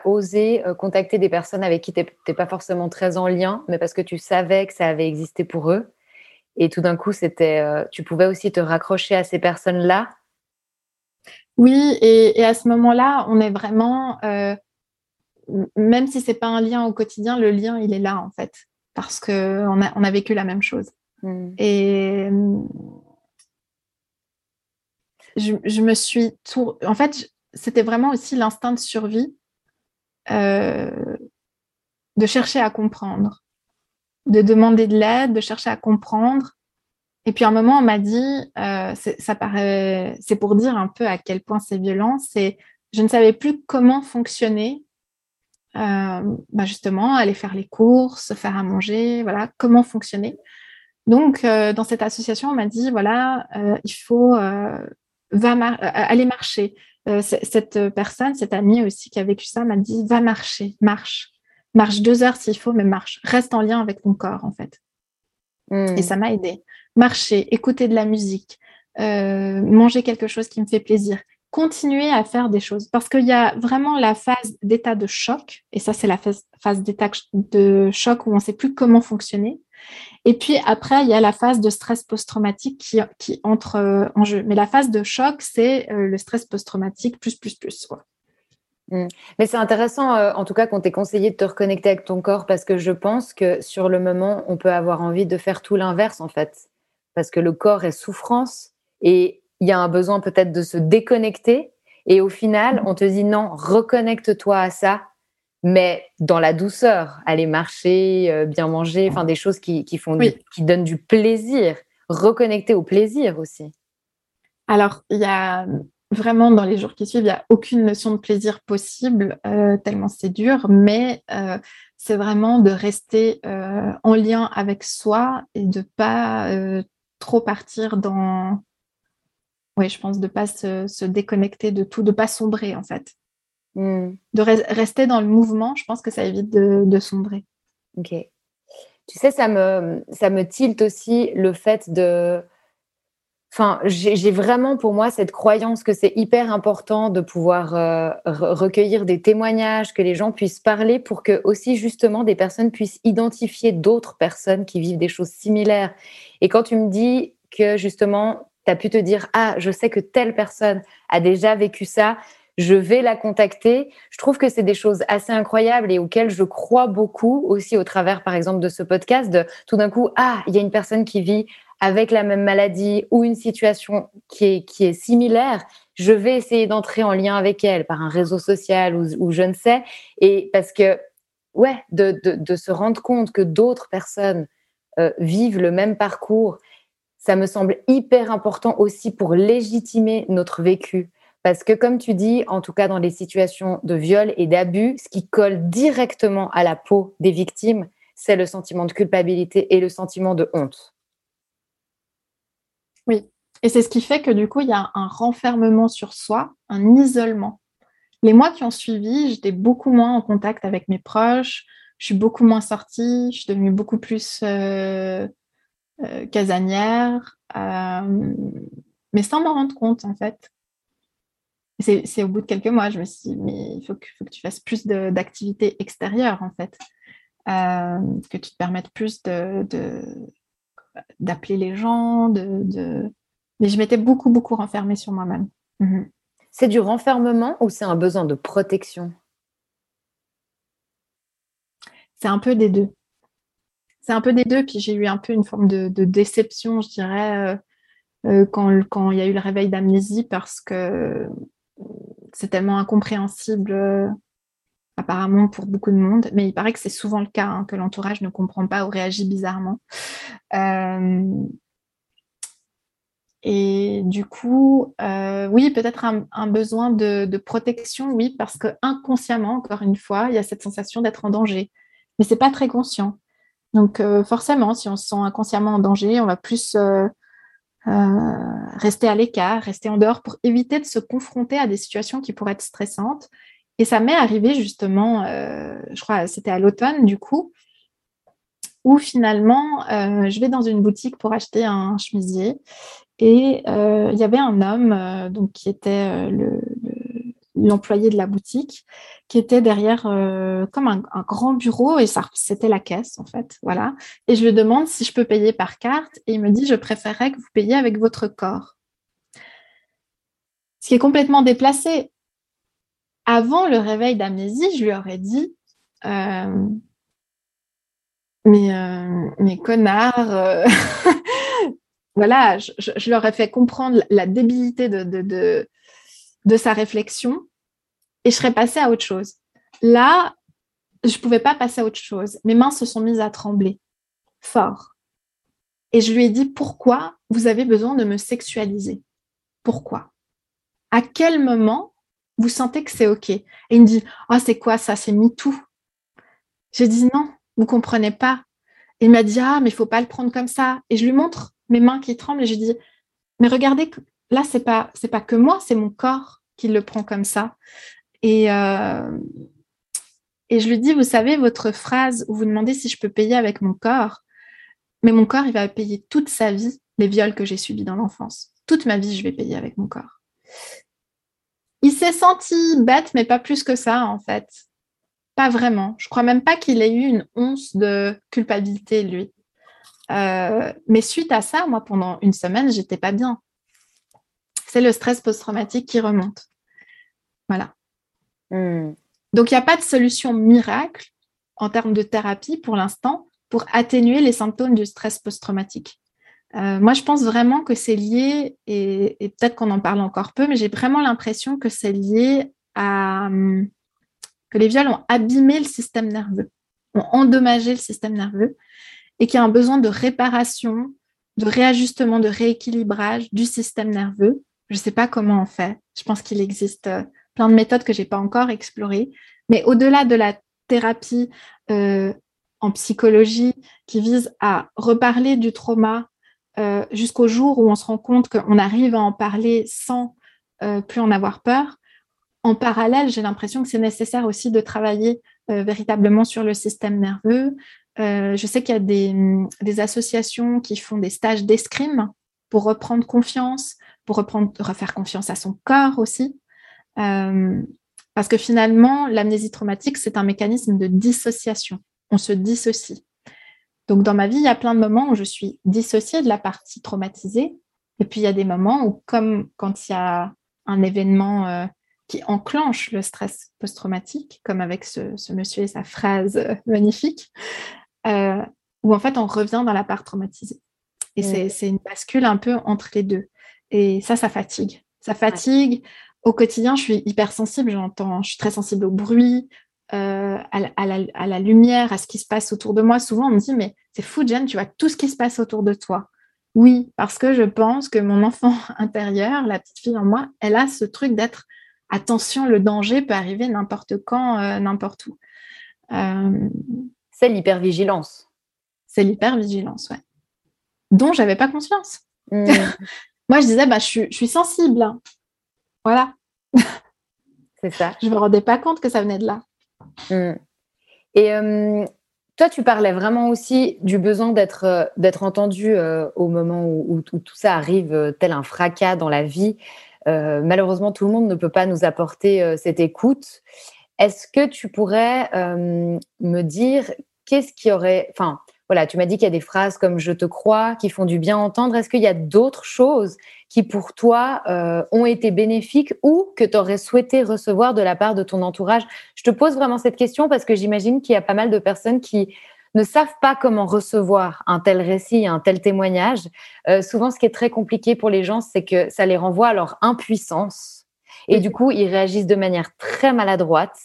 osé euh, contacter des personnes avec qui tu n'es pas forcément très en lien, mais parce que tu savais que ça avait existé pour eux. Et tout d'un coup, c'était, euh, tu pouvais aussi te raccrocher à ces personnes-là. Oui, et, à ce moment-là, on est vraiment, euh, même si c'est pas un lien au quotidien, le lien, il est là en fait, parce qu'on a, on a vécu la même chose. Hmm. Et je, me suis tout. En fait, c'était vraiment aussi l'instinct de survie euh, de chercher à comprendre, de demander de l'aide, de chercher à comprendre. Et puis à un moment, on m'a dit, euh, ça paraît, c'est pour dire un peu à quel point c'est violent. C'est, je ne savais plus comment fonctionner. Euh, bah justement, aller faire les courses, faire à manger, voilà, comment fonctionner. Donc, dans cette association, on m'a dit, voilà, il faut va euh, aller marcher. Euh, cette personne, cette amie aussi qui a vécu ça, m'a dit va marcher, marche, marche deux heures s'il faut, mais marche, reste en lien avec ton corps en fait. Hmm. Et ça m'a aidé. Marcher, écouter de la musique, euh, manger quelque chose qui me fait plaisir, continuer à faire des choses. Parce qu'il y a vraiment la phase d'état de choc, et ça c'est la phase, phase d'état de choc où on ne sait plus comment fonctionner. Et puis après, il y a la phase de stress post-traumatique qui, qui, entre euh, en jeu. Mais la phase de choc, c'est euh, le stress post-traumatique plus, plus, plus. Mmh. Mais c'est intéressant, euh, en tout cas, qu'on t'ait conseillé de te reconnecter avec ton corps, parce que je pense que sur le moment, on peut avoir envie de faire tout l'inverse, en fait. Parce que le corps est souffrance et il y a un besoin peut-être de se déconnecter. Et au final, on te dit non, reconnecte-toi à ça mais dans la douceur, aller marcher, euh, bien manger, enfin des choses qui, font qui donnent du plaisir, reconnecter au plaisir aussi. Alors, il y a vraiment dans les jours qui suivent, il n'y a aucune notion de plaisir possible, euh, tellement c'est dur, mais euh, c'est vraiment de rester en lien avec soi et de pas trop partir dans, oui, je pense de pas se, se, déconnecter de tout, de pas sombrer en fait. Hmm. De rester dans le mouvement, je pense que ça évite de, sombrer. Ok. Tu sais, ça me, ça me tilte aussi le fait de, Enfin, j'ai vraiment pour moi cette croyance que c'est hyper important de pouvoir euh, recueillir des témoignages, que les gens puissent parler pour que aussi justement des personnes puissent identifier d'autres personnes qui vivent des choses similaires. Et quand tu me dis que justement, tu as pu te dire, ah, je sais que telle personne a déjà vécu ça, je vais la contacter. Je trouve que c'est des choses assez incroyables et auxquelles je crois beaucoup aussi au travers, par exemple, de ce podcast, de tout d'un coup, ah, il y a une personne qui vit avec la même maladie ou une situation qui est, qui est similaire, je vais essayer d'entrer en lien avec elle par un réseau social ou, je ne sais. Et parce que, ouais, de, de, se rendre compte que d'autres personnes euh, vivent le même parcours, ça me semble hyper important aussi pour légitimer notre vécu. Parce que, comme tu dis, en tout cas dans les situations de viol et d'abus, ce qui colle directement à la peau des victimes, c'est le sentiment de culpabilité et le sentiment de honte. Oui, et c'est ce qui fait que du coup, il y a un renfermement sur soi, un isolement. Les mois qui ont suivi, j'étais beaucoup moins en contact avec mes proches, je suis beaucoup moins sortie, je suis devenue beaucoup plus euh, euh, casanière, euh, mais sans m'en rendre compte en fait. C'est au bout de quelques mois, je me suis dit, mais il faut que, faut que tu fasses plus d'activités extérieures en fait, que tu te permettes plus de d'appeler les gens, de, mais je m'étais beaucoup, beaucoup renfermée sur moi-même. Mhm. C'est du renfermement ou c'est un besoin de protection? C'est un peu des deux. C'est un peu des deux. Puis j'ai eu un peu une forme de, déception, je dirais, euh, euh, quand, il y a eu le réveil d'amnésie parce que c'est tellement incompréhensible apparemment pour beaucoup de monde, mais il paraît que c'est souvent le cas, hein, que l'entourage ne comprend pas ou réagit bizarrement. Euh, et du coup, euh, oui, peut-être un, besoin de, protection, oui, parce que inconsciemment, encore une fois, il y a cette sensation d'être en danger, mais c'est pas très conscient. Donc euh, forcément, si on se sent inconsciemment en danger, on va plus rester à l'écart, rester en dehors pour éviter de se confronter à des situations qui pourraient être stressantes. Et ça m'est arrivé justement, euh, je crois c'était à l'automne du coup, où finalement euh, je vais dans une boutique pour acheter un chemisier et euh, il y avait un homme donc qui était l'employé de la boutique qui était derrière comme un, grand bureau et ça c'était la caisse en fait voilà. Et je lui demande si je peux payer par carte et il me dit je préférerais que vous payiez avec votre corps. Ce qui est complètement déplacé. Avant le réveil d'amnésie, je lui aurais dit euh, mais, euh, connard, euh, voilà, je, leur ai fait comprendre la débilité de, de, de, sa réflexion et je serais passée à autre chose. Là, je ne pouvais pas passer à autre chose. Mes mains se sont mises à trembler fort. Et je lui ai dit pourquoi vous avez besoin de me sexualiser? Pourquoi? À quel moment vous sentez que c'est OK? Et il me dit, ah, c'est quoi ça? C'est MeToo? J'ai dit, non, vous comprenez pas. il m'a dit, ah, mais il faut pas le prendre comme ça. Et je lui montre mes mains qui tremblent et je lui dis, mais regardez, là, c'est pas, c'est pas que moi, c'est mon corps qui le prend comme ça. Et, euh, et je lui dis, vous savez, votre phrase où vous demandez si je peux payer avec mon corps, mais mon corps, il va payer toute sa vie les viols que j'ai subis dans l'enfance. Toute ma vie, je vais payer avec mon corps. Il s'est senti bête, mais pas plus que ça, en fait. Pas vraiment. Je crois même pas qu'il ait eu une once de culpabilité, lui. Euh, mais suite à ça, moi, pendant une semaine, j'étais pas bien. C'est le stress post-traumatique qui remonte. Voilà. Hmm. Donc, il n'y a pas de solution miracle en termes de thérapie pour l'instant pour atténuer les symptômes du stress post-traumatique. Euh, moi, je pense vraiment que c'est lié, et, peut-être qu'on en parle encore peu, mais j'ai vraiment l'impression que c'est lié à que les viols ont abîmé le système nerveux, ont endommagé le système nerveux, et qu'il y a un besoin de réparation, de réajustement, de rééquilibrage du système nerveux. Je ne sais pas comment on fait. Je pense qu'il existe euh, plein de méthodes que je n'ai pas encore explorées. Mais au-delà de la thérapie euh, en psychologie qui vise à reparler du trauma euh, jusqu'au jour où on se rend compte qu'on arrive à en parler sans euh, plus en avoir peur. En parallèle, j'ai l'impression que c'est nécessaire aussi de travailler véritablement sur le système nerveux. je sais qu'il y a des, associations qui font des stages d'escrime pour reprendre confiance, pour refaire confiance à son corps aussi. Euh, parce que finalement, l'amnésie traumatique, c'est un mécanisme de dissociation. On se dissocie. Donc, dans ma vie, il y a plein de moments où je suis dissociée de la partie traumatisée. Et puis, il y a des moments où, comme quand il y a un événement euh, qui enclenche le stress post-traumatique, comme avec ce, monsieur et sa phrase euh, magnifique, euh, où en fait, on revient dans la part traumatisée. Et c'est une bascule un peu entre les deux. Et ça, ça fatigue. Ça fatigue. Au quotidien, je suis hypersensible, j'entends, je suis très sensible au bruit, euh, à, la, lumière, à ce qui se passe autour de moi. Souvent, on me dit, mais c'est fou, Jen, tu vois tout ce qui se passe autour de toi. Oui, parce que je pense que mon enfant intérieur, la petite fille en moi, elle a ce truc d'être, attention, le danger peut arriver n'importe quand, euh, n'importe où. Euh, c'est l'hypervigilance. C'est l'hypervigilance, ouais. Dont j'avais pas conscience. Hmm. Moi, je disais, bah, je, suis, sensible. Voilà. C'est ça. je me rendais pas compte que ça venait de là. Mm. Et euh, toi, tu parlais vraiment aussi du besoin d'être euh, d'être entendu euh, au moment où, tout ça arrive tel un fracas dans la vie. malheureusement, tout le monde ne peut pas nous apporter cette écoute. Est-ce que tu pourrais me dire qu'est-ce qui aurait, enfin, voilà, tu m'as dit qu'il y a des phrases comme je te crois qui font du bien entendre. Est-ce qu'il y a d'autres choses qui pour toi euh, ont été bénéfiques ou que tu aurais souhaité recevoir de la part de ton entourage? Je te pose vraiment cette question parce que j'imagine qu'il y a pas mal de personnes qui ne savent pas comment recevoir un tel récit, un tel témoignage. Euh, souvent, ce qui est très compliqué pour les gens, c'est que ça les renvoie à leur impuissance. Et du coup, ils réagissent de manière très maladroite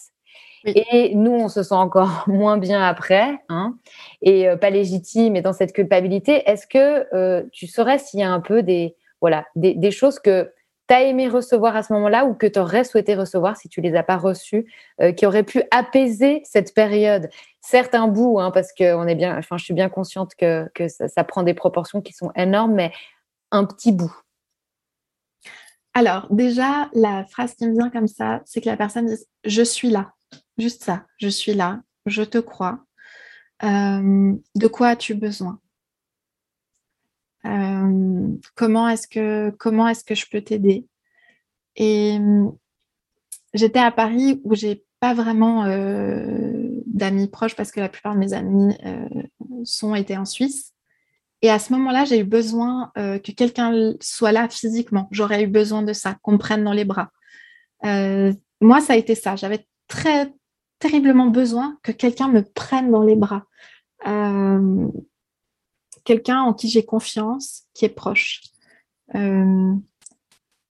et nous, on se sent encore moins bien après, hein, et euh, pas légitime et dans cette culpabilité. Est-ce que euh, tu saurais s'il y a un peu des, voilà, des, choses que tu as aimé recevoir à ce moment-là ou que tu aurais souhaité recevoir si tu les as pas reçues, euh, qui auraient pu apaiser cette période Certes, un bout, hein, parce que on est bien, enfin, je suis bien consciente que, que ça, prend des proportions qui sont énormes, mais un petit bout. Alors, déjà, la phrase qui me vient comme ça, c'est que la personne dit Je suis là. Juste ça, je suis là, je te crois. Euh, de quoi as-tu besoin? Euh, Comment est-ce que comment est-ce que je peux t'aider? Et j'étais à Paris où j'ai pas vraiment euh, d'amis proches parce que la plupart de mes amis sont étaient en Suisse. Et à ce moment-là, j'ai eu besoin que quelqu'un soit là physiquement. J'aurais eu besoin de ça, qu'on me prenne dans les bras. moi, ça a été ça. J'avais très terriblement besoin que quelqu'un me prenne dans les bras. Euh, quelqu'un en qui j'ai confiance, qui est proche. Euh,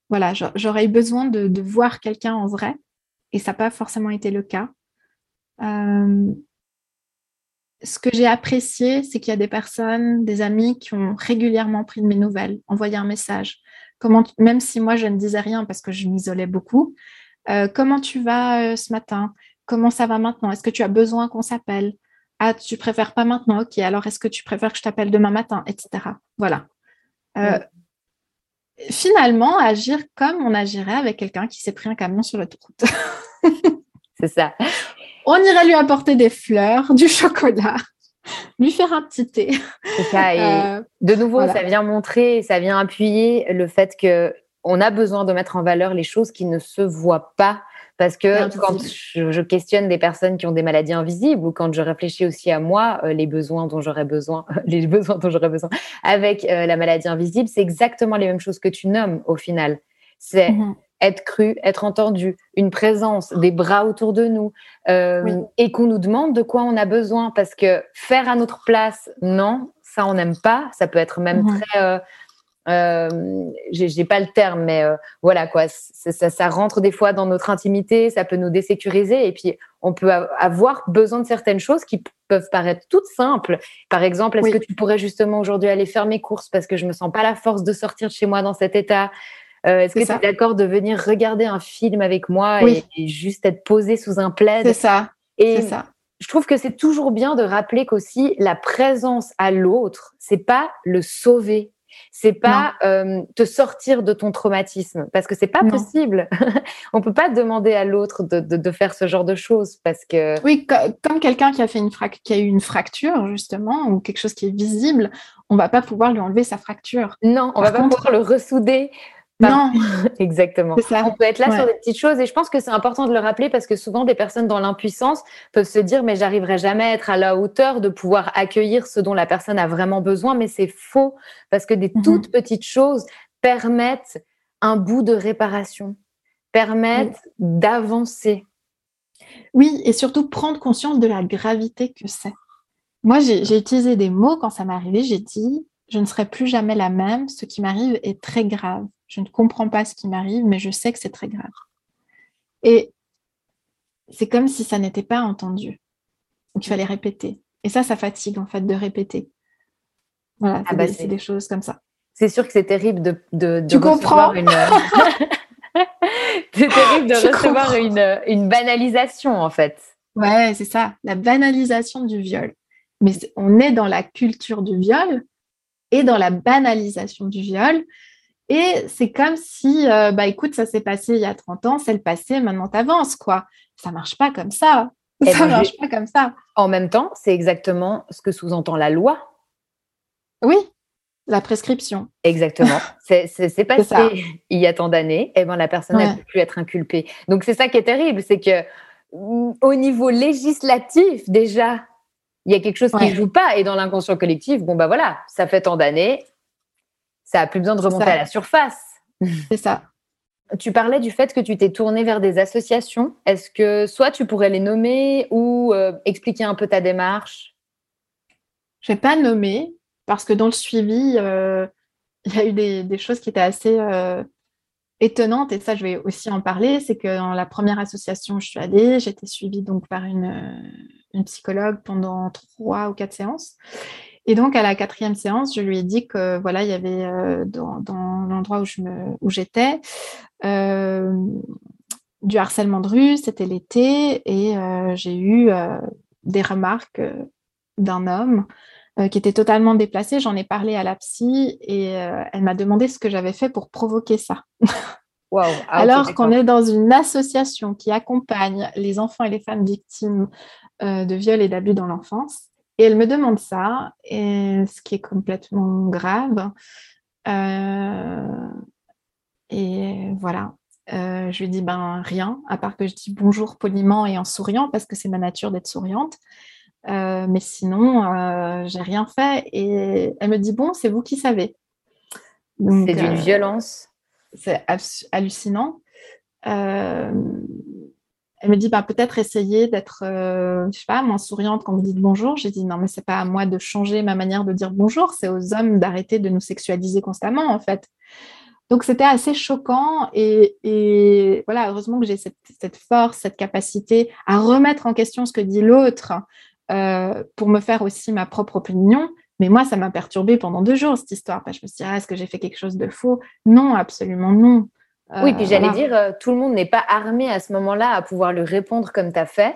voilà, j'aurais eu besoin de, voir quelqu'un en vrai, et ça n'a pas forcément été le cas. Euh, ce que j'ai apprécié, c'est qu'il y a des personnes, des amis qui ont régulièrement pris de mes nouvelles, envoyé un message. Même si moi je ne disais rien parce que je m'isolais beaucoup, comment tu vas ce matin? Comment ça va maintenant? Est-ce que tu as besoin qu'on s'appelle? Ah, tu préfères pas maintenant Ok, alors est-ce que tu préfères que je t'appelle demain matin Etc. Voilà. Euh, finalement, agir comme on agirait avec quelqu'un qui s'est pris un camion sur l'autoroute. C'est ça. On irait lui apporter des fleurs, du chocolat, lui faire un petit thé. Ça, et euh, de nouveau, ça vient montrer, ça vient appuyer le fait que on a besoin de mettre en valeur les choses qui ne se voient pas parce que quand je, questionne des personnes qui ont des maladies invisibles ou quand je réfléchis aussi à moi, euh, les besoins dont j'aurais besoin, les besoins dont j'aurais besoin avec euh, la maladie invisible, c'est exactement les mêmes choses que tu nommes au final. C'est mmh être cru, être entendu, une présence, des bras autour de nous, euh, et qu'on nous demande de quoi on a besoin. Parce que faire à notre place, non, ça on n'aime pas. Ça peut être même mmh très euh, j'ai pas le terme, mais euh, voilà quoi, ça, ça, rentre des fois dans notre intimité, ça peut nous désécuriser et puis on peut avoir besoin de certaines choses qui peuvent paraître toutes simples. Par exemple, est-ce que tu pourrais justement aujourd'hui aller faire mes courses parce que je me sens pas la force de sortir de chez moi dans cet état? Euh, Est-ce que tu es d'accord de venir regarder un film avec moi et, juste être posé sous un plaid? C'est ça. Et ça. je trouve que c'est toujours bien de rappeler qu'aussi la présence à l'autre, c'est pas le sauver c'est pas euh, te sortir de ton traumatisme parce que c'est pas possible. On peut pas demander à l'autre de, faire ce genre de choses parce que oui, comme quelqu'un qui a fait une qui a eu une fracture justement ou quelque chose qui est visible, on va pas pouvoir lui enlever sa fracture. Non, on va pas pouvoir le ressouder. Non, exactement. On peut être là sur des petites choses et je pense que c'est important de le rappeler parce que souvent des personnes dans l'impuissance peuvent se dire mais j'arriverai jamais à être à la hauteur de pouvoir accueillir ce dont la personne a vraiment besoin, mais c'est faux parce que des mhm. toutes petites choses permettent un bout de réparation, permettent d'avancer. Oui, et surtout prendre conscience de la gravité que c'est. Moi, j'ai utilisé des mots quand ça m'est arrivé. J'ai dit, je ne serai plus jamais la même. Ce qui m'arrive est très grave. Je ne comprends pas ce qui m'arrive, mais je sais que c'est très grave. Et c'est comme si ça n'était pas entendu. Donc, il fallait répéter. Et ça, ça fatigue, en fait, de répéter. Voilà, ah bah, c'est des, choses comme ça. C'est sûr que c'est terrible de, de, tu comprends? une... c'est terrible de recevoir une, une banalisation, en fait. Ouais, c'est ça, la banalisation du viol mais on est dans la culture du viol et dans la banalisation du viol. Et c'est comme si, euh, bah écoute, ça s'est passé il y a 30 ans, c'est le passé, maintenant t'avances, quoi. Ça marche pas comme ça. Ça ben, marche pas comme ça. En même temps, c'est exactement ce que sous-entend la loi. Oui, la prescription. Exactement. C'est passé il y a tant d'années, et ben la personne n'a pu être inculpée. Donc c'est ça qui est terrible, c'est que mm, au niveau législatif déjà, il y a quelque chose qui ne joue pas. Et dans l'inconscient collectif, bon, bah voilà, ça fait tant d'années, ça n'a plus besoin de remonter à la surface. C'est ça. Tu parlais du fait que tu t'es tournée vers des associations. Est-ce que soit tu pourrais les nommer ou euh, expliquer un peu ta démarche? Je ne vais pas nommer parce que dans le suivi, euh, il y a eu des, choses qui étaient assez euh, étonnantes et ça, je vais aussi en parler. C'est que dans la première association où je suis allée, j'étais suivie donc par une, une psychologue pendant trois ou quatre séances. Et donc, à la quatrième séance, je lui ai dit que voilà, il y avait euh, dans, l'endroit où je me, où j'étais euh, du harcèlement de rue. C'était l'été et euh, j'ai eu des remarques d'un homme qui était totalement déplacé. J'en ai parlé à la psy et elle m'a demandé ce que j'avais fait pour provoquer ça. Ah, Alors qu'on est dans une association qui accompagne les enfants et les femmes victimes euh, de viol et d'abus dans l'enfance. Et elle me demande ça, et ce qui est complètement grave. Euh, et voilà. Euh, je lui dis ben rien, à part que je dis bonjour poliment et en souriant, parce que c'est ma nature d'être souriante. mais sinon, j'ai rien fait. Et elle me dit bon, c'est vous qui savez. C'est d'une violence. C'est hallucinant elle me dit bah, peut-être essayer d'être, euh, moins souriante quand vous dites bonjour. J'ai dit non, mais c'est pas à moi de changer ma manière de dire bonjour, c'est aux hommes d'arrêter de nous sexualiser constamment, en fait. Donc c'était assez choquant et, voilà, heureusement que j'ai cette, force, cette capacité à remettre en question ce que dit l'autre euh, pour me faire aussi ma propre opinion. Mais moi, ça m'a perturbée pendant deux jours, cette histoire. je me suis dit, ah, est-ce que j'ai fait quelque chose de faux? Non, absolument non oui, puis j'allais dire, euh, tout le monde n'est pas armé à ce moment-là à pouvoir lui répondre comme tu as fait.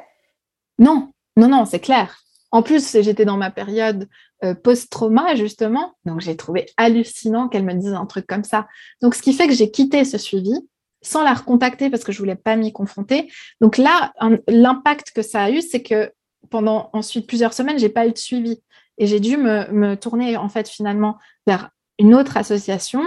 Non, non, non, c'est clair. En plus, j'étais dans ma période euh, post-trauma, justement, donc j'ai trouvé hallucinant qu'elle me dise un truc comme ça. Donc, ce qui fait que j'ai quitté ce suivi sans la recontacter parce que je voulais pas m'y confronter. Donc là, l'impact que ça a eu, c'est que pendant ensuite plusieurs semaines, j'ai pas eu de suivi et j'ai dû me, me, tourner en fait finalement vers une autre association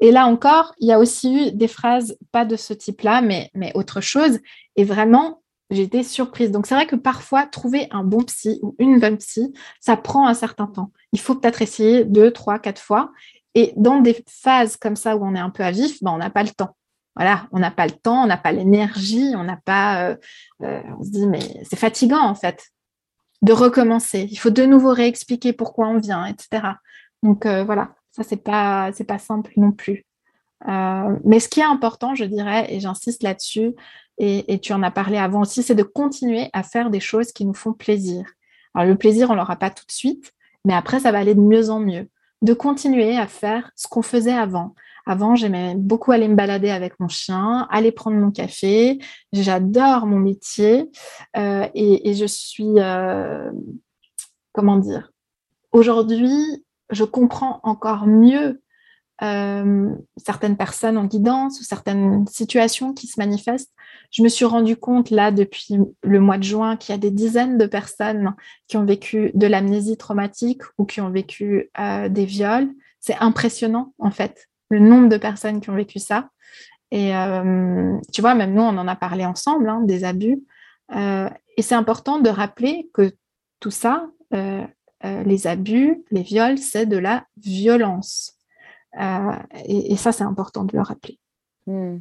et là encore, il y a aussi eu des phrases, pas de ce type-là, mais, autre chose. Et vraiment, été surprise. Donc, c'est vrai que parfois, trouver un bon psy ou une bonne psy, ça prend un certain temps. Il faut peut-être essayer deux, trois, quatre fois. Et dans des phases comme ça où on est un peu à vif, ben, on n'a pas le temps. Voilà, on n'a pas le temps, on n'a pas l'énergie, on n'a pas. Euh, euh, on se dit, mais c'est fatigant en fait de recommencer. Il faut de nouveau réexpliquer pourquoi on vient, etc. Donc euh, voilà, ça, c'est pas, c'est pas simple non plus. Euh, mais ce qui est important, je dirais, et j'insiste là-dessus, et, tu en as parlé avant aussi, c'est de continuer à faire des choses qui nous font plaisir. Alors, le plaisir, on l'aura pas tout de suite, mais après, ça va aller de mieux en mieux. De continuer à faire ce qu'on faisait avant. Avant, j'aimais beaucoup aller me balader avec mon chien, aller prendre mon café. J'adore mon métier euh, et, je suis, euh, comment dire, aujourd'hui, je comprends encore mieux euh, certaines personnes en guidance ou certaines situations qui se manifestent. Je me suis rendu compte là depuis le mois de juin qu'il y a des dizaines de personnes qui ont vécu de l'amnésie traumatique ou qui ont vécu euh, des viols. C'est impressionnant en fait, le nombre de personnes qui ont vécu ça. Et euh, tu vois, même nous, on en a parlé ensemble, hein, des abus. et c'est important de rappeler que tout ça, les abus, les viols, c'est de la violence. Euh, et, ça, c'est important de le rappeler. Hmm.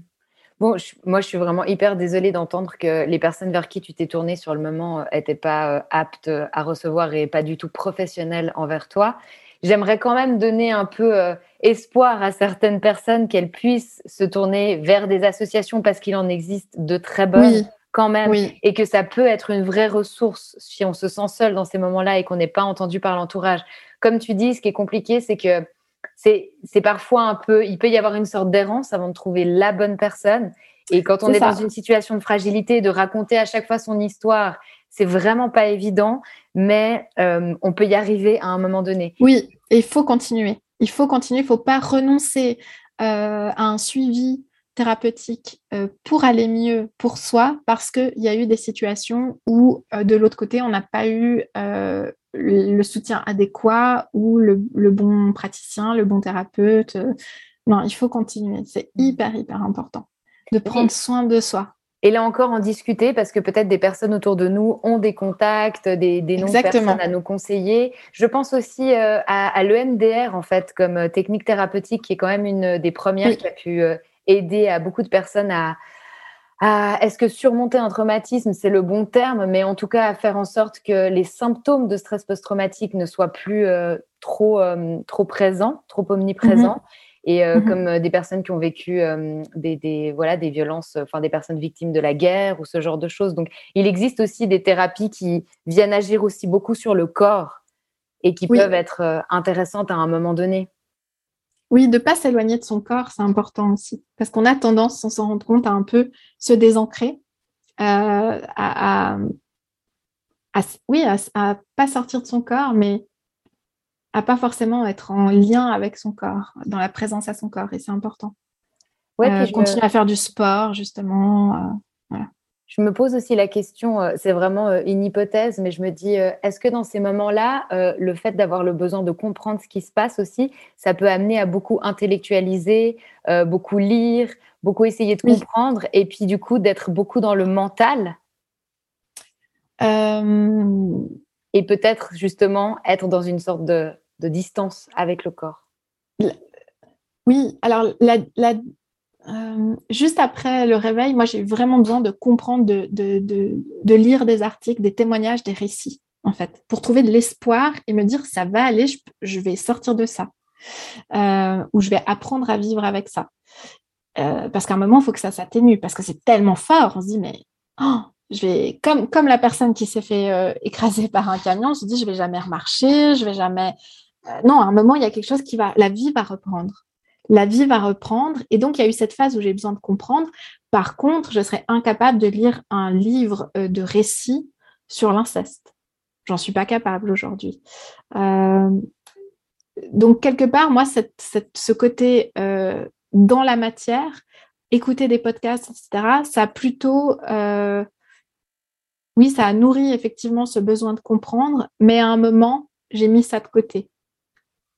Bon, moi, je suis vraiment hyper désolée d'entendre que les personnes vers qui tu t'es tournée sur le moment n'étaient euh, pas euh, aptes à recevoir et pas du tout professionnelles envers toi. J'aimerais quand même donner un peu espoir à certaines personnes qu'elles puissent se tourner vers des associations parce qu'il en existe de très bonnes quand même et que ça peut être une vraie ressource si on se sent seul dans ces moments-là et qu'on n'est pas entendu par l'entourage. Comme tu dis, ce qui est compliqué, c'est que c'est parfois un peu, il peut y avoir une sorte d'errance avant de trouver la bonne personne. Et quand on est, dans une situation de fragilité, de raconter à chaque fois son histoire, c'est vraiment pas évident, mais euh, on peut y arriver à un moment donné. Oui, il faut continuer. Il faut continuer, il ne faut pas renoncer euh, à un suivi thérapeutique euh, pour aller mieux pour soi parce qu'il y a eu des situations où de l'autre côté, on n'a pas eu le soutien adéquat ou le, bon praticien, le bon thérapeute. Non, il faut continuer. C'est mm. hyper, hyper important de prendre soin de soi. Et là encore, en discuter parce que peut-être des personnes autour de nous ont des contacts, des, des noms de personnes à nous conseiller. Je pense aussi euh, à, l'EMDR, en fait, comme euh, technique thérapeutique, qui est quand même une des premières qui a pu euh, aider à beaucoup de personnes à, est-ce que surmonter un traumatisme, c'est le bon terme, mais en tout cas à faire en sorte que les symptômes de stress post-traumatique ne soient plus euh, trop, euh, trop présents, trop omniprésents. Mm-hmm. Et euh, mm-hmm. comme des personnes qui ont vécu des, voilà, des violences, enfin des personnes victimes de la guerre ou ce genre de choses. Donc, il existe aussi des thérapies qui viennent agir aussi beaucoup sur le corps et qui peuvent être intéressantes à un moment donné. Oui, de ne pas s'éloigner de son corps, c'est important aussi. Parce qu'on a tendance, sans s'en rendre compte, à un peu se désancrer, euh, à, oui, à, pas sortir de son corps, mais à pas forcément être en lien avec son corps, dans la présence à son corps, et c'est important. Ouais, euh, continuer à faire du sport, justement. Euh, voilà. Je me pose aussi la question, euh, c'est vraiment euh, une hypothèse, mais je me dis, euh, est-ce que dans ces moments-là, le fait d'avoir le besoin de comprendre ce qui se passe aussi, ça peut amener à beaucoup intellectualiser, beaucoup lire, beaucoup essayer de comprendre, et puis du coup d'être beaucoup dans le mental? Et peut-être justement être dans une sorte de, distance avec le corps? Oui, alors la, euh, juste après le réveil, moi, j'ai vraiment besoin de comprendre, de, lire des articles, des témoignages, des récits, en fait, pour trouver de l'espoir et me dire, ça va aller, je, vais sortir de ça, euh, ou je vais apprendre à vivre avec ça. Euh, parce qu'à un moment, il faut que ça s'atténue, parce que c'est tellement fort, on se dit, mais oh, je vais, comme, comme la personne qui s'est fait écraser par un camion, on se dit, je vais jamais remarcher, je vais jamais... non, à un moment, il y a quelque chose qui va, la vie va reprendre la vie va reprendre. Et donc, il y a eu cette phase où j'ai besoin de comprendre. Par contre, je serais incapable de lire un livre euh, de récit sur l'inceste. J'en suis pas capable aujourd'hui. Euh, donc, quelque part, moi, ce côté euh, dans la matière, écouter des podcasts, etc., ça a plutôt... oui, ça a nourri effectivement ce besoin de comprendre, mais à un moment, j'ai mis ça de côté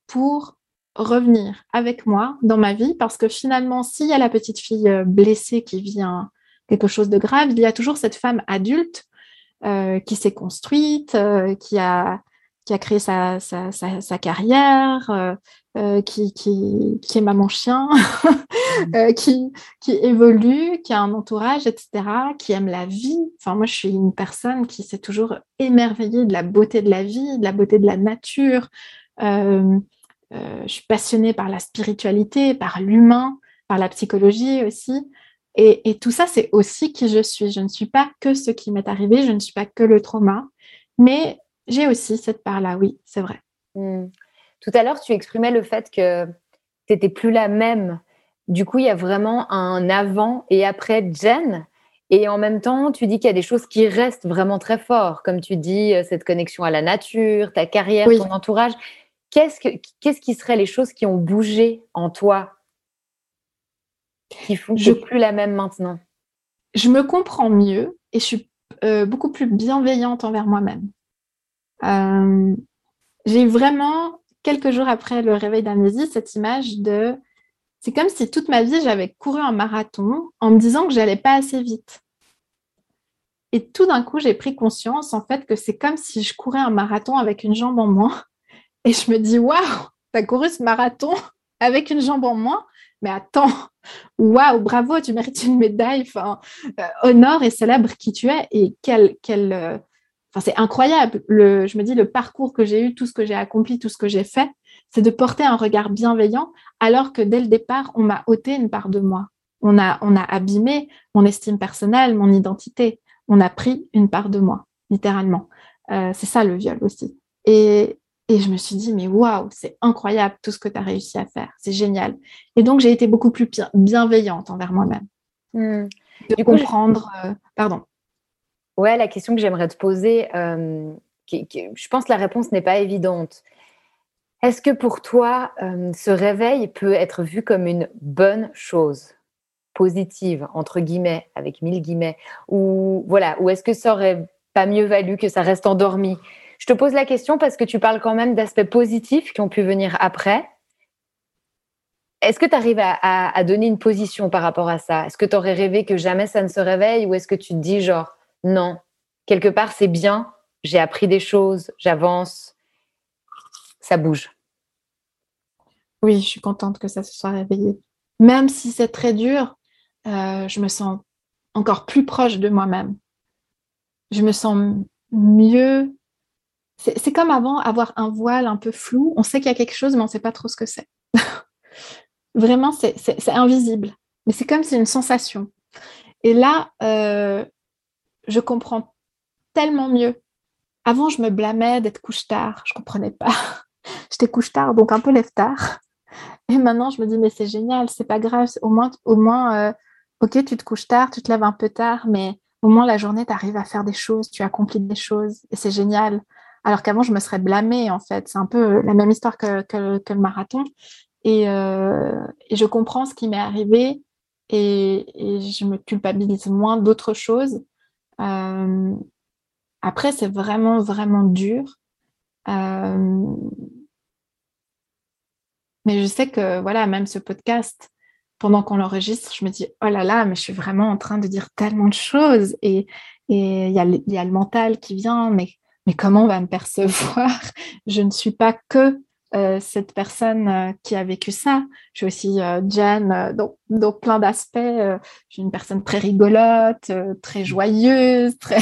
pour revenir avec moi dans ma vie parce que finalement, s'il y a la petite fille euh, blessée qui vit quelque chose de grave, il y a toujours cette femme adulte euh, qui s'est construite, euh, qui, a, qui a créé sa, sa, carrière, qui, qui, qui, est maman chien, qui, qui évolue, qui a un entourage, etc., qui aime la vie. Enfin, moi, je suis une personne qui s'est toujours émerveillée de la beauté de la vie, de la beauté de la nature. Euh, je suis passionnée par la spiritualité, par l'humain, par la psychologie aussi. Et, tout ça, c'est aussi qui je suis. Je ne suis pas que ce qui m'est arrivé, je ne suis pas que le trauma, mais j'ai aussi cette part-là, oui, c'est vrai. Hmm. Tout à l'heure, tu exprimais le fait que tu n'étais plus la même. Du coup, il y a vraiment un avant et après Jen. Et en même temps, tu dis qu'il y a des choses qui restent vraiment très fortes, comme tu dis, euh, cette connexion à la nature, ta carrière, ton entourage. Qu'est-ce, que, qu'est-ce qui seraient les choses qui ont bougé en toi qui font que je suis plus la même maintenant? Je me comprends mieux et je suis euh, beaucoup plus bienveillante envers moi-même. Euh, j'ai vraiment, quelques jours après le réveil d'amnésie, cette image de... C'est comme si toute ma vie, j'avais couru un marathon en me disant que j'allais pas assez vite. Et tout d'un coup, j'ai pris conscience, en fait, que c'est comme si je courais un marathon avec une jambe en moins. Et je me dis, waouh, tu as couru ce marathon avec une jambe en moins mais attends, waouh, bravo, tu mérites une médaille, enfin, euh, honore et célèbre qui tu es et quel, euh, c'est incroyable. Le, je me dis, le parcours que j'ai eu, tout ce que j'ai accompli, tout ce que j'ai fait, c'est de porter un regard bienveillant alors que dès le départ, on m'a ôté une part de moi. On a, on a abîmé mon estime personnelle, mon identité. On a pris une part de moi, littéralement. Euh, c'est ça le viol aussi. Et, et je me suis dit, mais waouh, c'est incroyable tout ce que tu as réussi à faire. C'est génial. Et donc, j'ai été beaucoup plus bienveillante envers moi-même. Hmm. De comprendre. Euh, pardon. Ouais, la question que j'aimerais te poser, euh, je pense que la réponse n'est pas évidente. Est-ce que pour toi, euh, ce réveil peut être vu comme une bonne chose, positive, entre guillemets, avec mille guillemets, ou voilà, ou est-ce que ça aurait pas mieux valu que ça reste endormi? Je te pose la question parce que tu parles quand même d'aspects positifs qui ont pu venir après. Est-ce que tu arrives à, donner une position par rapport à ça? Est-ce que tu aurais rêvé que jamais ça ne se réveille ou est-ce que tu te dis genre non, quelque part c'est bien, j'ai appris des choses, j'avance, ça bouge? Oui, je suis contente que ça se soit réveillé. Même si c'est très dur, euh, je me sens encore plus proche de moi-même. Je me sens mieux c'est comme avant, avoir un voile un peu flou. On sait qu'il y a quelque chose, mais on ne sait pas trop ce que c'est. Vraiment, c'est invisible. Mais c'est comme c'est une sensation. Et là, euh, je comprends tellement mieux. Avant, je me blâmais d'être couche tard. Je ne comprenais pas. J'étais couche tard, donc un peu lève tard. Et maintenant, je me dis, mais c'est génial, c'est pas grave. Au moins, au moins euh, ok, tu te couches tard, tu te lèves un peu tard, mais au moins la journée, tu arrives à faire des choses, tu accomplis des choses. Et c'est génial alors qu'avant, je me serais blâmée, en fait. C'est un peu la même histoire que, le marathon. Euh, et, je comprends ce qui m'est arrivé et, je me culpabilise moins d'autres choses. Euh, après, c'est vraiment, vraiment dur. Euh, mais je sais que, voilà, même ce podcast, pendant qu'on l'enregistre, je me dis, oh là là, mais je suis vraiment en train de dire tellement de choses. Et il y, a le mental qui vient, mais mais comment on va me percevoir? Je ne suis pas que euh, cette personne euh, qui a vécu ça. Je suis aussi euh, Jen, donc, plein d'aspects. je suis une personne très rigolote, très joyeuse, très.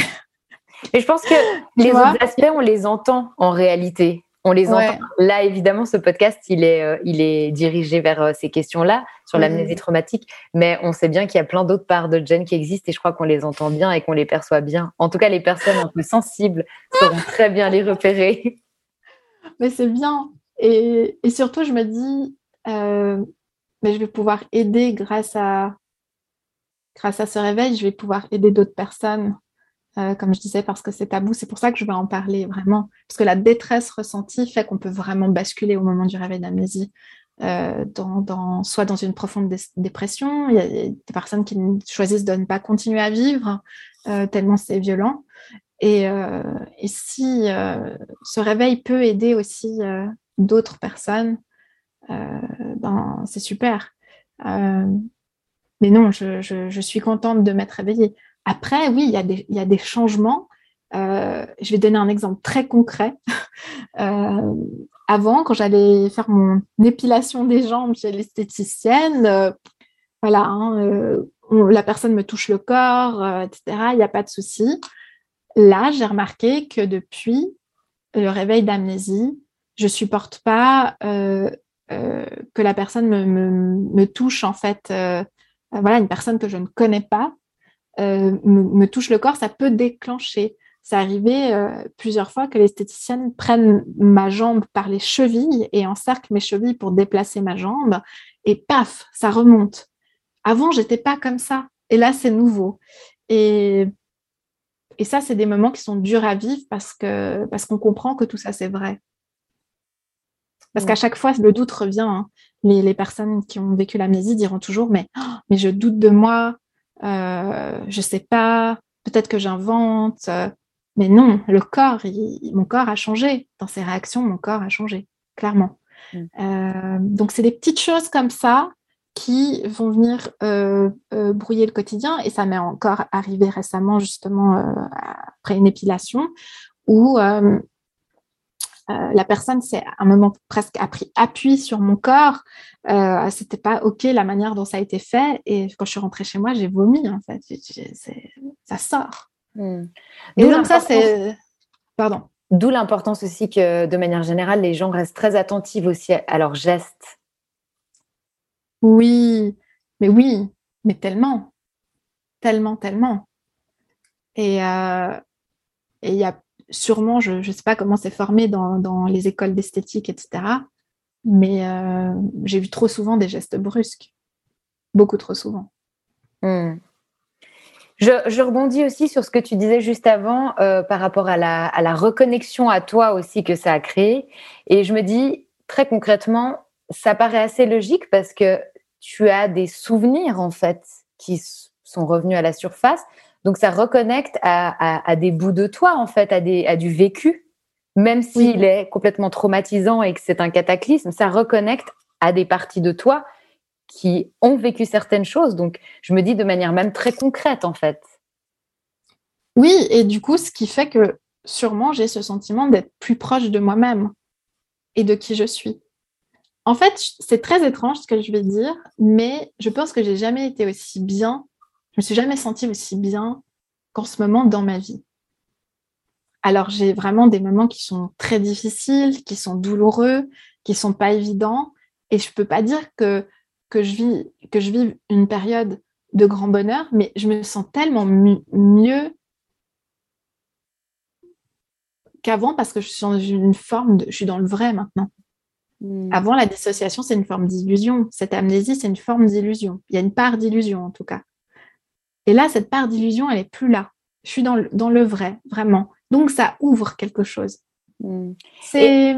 Et je pense que les autres aspects, on les entend en réalité. On les entend. Là, évidemment, ce podcast, il est, euh, il est dirigé vers euh, ces questions-là, sur l'amnésie traumatique. Mais on sait bien qu'il y a plein d'autres parts de Jen qui existent et je crois qu'on les entend bien et qu'on les perçoit bien. En tout cas, les personnes un peu sensibles sauront très bien les repérer. Mais c'est bien. Et, et, surtout, je me dis, euh, mais je vais pouvoir aider grâce à, grâce à ce réveil, je vais pouvoir aider d'autres personnes. Euh, comme je disais, parce que c'est tabou. C'est pour ça que je vais en parler vraiment. Parce que la détresse ressentie fait qu'on peut vraiment basculer au moment du réveil d'amnésie, euh, soit dans une profonde dépression. Il y a des personnes qui choisissent de ne pas continuer à vivre, euh, tellement c'est violent. Et, si ce réveil peut aider aussi d'autres personnes, ben, c'est super. mais non, je, suis contente de m'être réveillée. Après, oui, il y a des, changements. Euh, je vais donner un exemple très concret. Euh, avant, quand j'allais faire mon épilation des jambes chez l'esthéticienne, euh, voilà, hein, la personne me touche le corps, etc. Il n'y a pas de souci. Là, j'ai remarqué que depuis le réveil d'amnésie, je supporte pas que la personne me, me, touche en fait. voilà, une personne que je ne connais pas euh, me, touche le corps, ça peut déclencher. C'est arrivé euh, plusieurs fois que l'esthéticienne prenne ma jambe par les chevilles et encercle mes chevilles pour déplacer ma jambe et paf, ça remonte. Avant, j'étais pas comme ça et là, c'est nouveau. Et, et ça, c'est des moments qui sont durs à vivre parce que parce qu'on comprend que tout ça, c'est vrai. Parce qu'à chaque fois, le doute revient. Hein. Les, personnes qui ont vécu l'amnésie diront toujours, mais, oh, mais je doute de moi, euh, je sais pas, peut-être que j'invente. mais non, le corps, mon corps a changé. Dans ses réactions, mon corps a changé, clairement. Mm. Euh, donc, c'est des petites choses comme ça qui vont venir euh, brouiller le quotidien. Et ça m'est encore arrivé récemment, justement, après une épilation, où euh, la personne s'est à un moment presque appris appui sur mon corps. Euh, c'était pas ok la manière dont ça a été fait. Et quand je suis rentrée chez moi, j'ai vomi en fait. ça sort. Et donc ça c'est, pardon. D'où l'importance aussi que de manière générale, les gens restent très attentifs aussi à leurs gestes. Oui, mais oui, mais tellement, tellement, tellement. Et euh, il y a sûrement, je ne sais pas comment c'est formé dans, les écoles d'esthétique, etc. Mais euh, j'ai vu trop souvent des gestes brusques. Beaucoup trop souvent. Hmm. Je, rebondis aussi sur ce que tu disais juste avant euh, par rapport à la, à la, reconnexion à toi aussi que ça a créé. Et je me dis, très concrètement, ça paraît assez logique parce que tu as des souvenirs, en fait, qui sont revenus à la surface. Donc ça reconnecte à, des bouts de toi, en fait, à, des, à du vécu. Même s'il est complètement traumatisant et que c'est un cataclysme, ça reconnecte à des parties de toi qui ont vécu certaines choses. Donc je me dis de manière même très concrète, en fait. Oui, et du coup, ce qui fait que sûrement j'ai ce sentiment d'être plus proche de moi-même et de qui je suis. En fait, c'est très étrange ce que je vais dire, mais je pense que j'ai jamais été aussi bien je me suis jamais sentie aussi bien qu'en ce moment dans ma vie. Alors j'ai vraiment des moments qui sont très difficiles, qui sont douloureux, qui sont pas évidents, et je peux pas dire que que je vis que je vive une période de grand bonheur, mais je me sens tellement mieux qu'avant parce que je suis dans une forme de, je suis dans le vrai maintenant. Hmm. Avant, la dissociation, c'est une forme d'illusion. Cette amnésie, c'est une forme d'illusion. Il y a une part d'illusion, en tout cas. Et là, cette part d'illusion, elle est plus là. Je suis dans le, dans le vrai, vraiment. Donc, ça ouvre quelque chose. Hmm. C'est...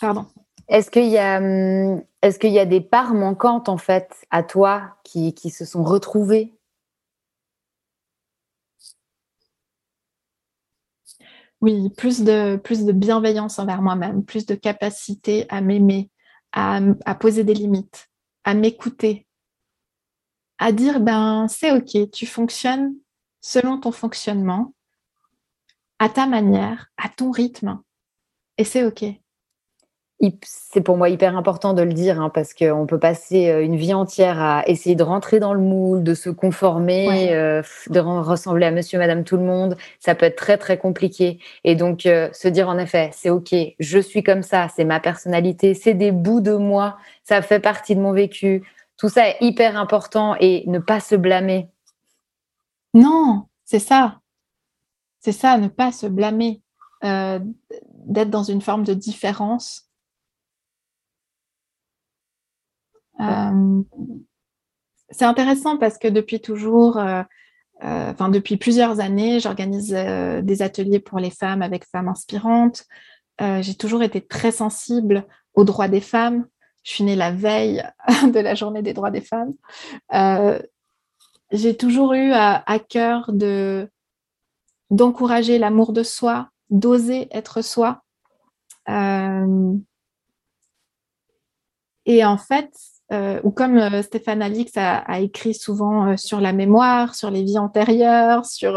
Pardon. Est-ce qu'il y a, hmm, est-ce qu'il y a des parts manquantes en fait à toi qui, qui se sont retrouvées? Oui, plus de, plus de bienveillance envers moi-même, plus de capacité à m'aimer, à, à poser des limites, à m'écouter, à dire ben c'est ok, tu fonctionnes selon ton fonctionnement, à ta manière, à ton rythme, et c'est ok. C'est pour moi hyper important de le dire hein, parce qu'on peut passer euh, une vie entière à essayer de rentrer dans le moule, de se conformer, euh, de ressembler à monsieur, madame, tout le monde. Ça peut être très, très compliqué. Et donc, euh, se dire en effet, c'est OK, je suis comme ça, c'est ma personnalité, c'est des bouts de moi, ça fait partie de mon vécu. Tout ça est hyper important et ne pas se blâmer. Non, c'est ça. C'est ça, ne pas se blâmer, euh, d'être dans une forme de différence. Euh, c'est intéressant parce que depuis toujours, euh, enfin depuis plusieurs années, j'organise des ateliers pour les femmes avec femmes inspirantes. J'ai toujours été très sensible aux droits des femmes, je suis née la veille de la journée des droits des femmes. Euh, j'ai toujours eu à, cœur de d'encourager l'amour de soi, d'oser être soi. Euh, et en fait, euh, ou comme Stéphane Alix a, écrit souvent sur la mémoire, sur les vies antérieures, sur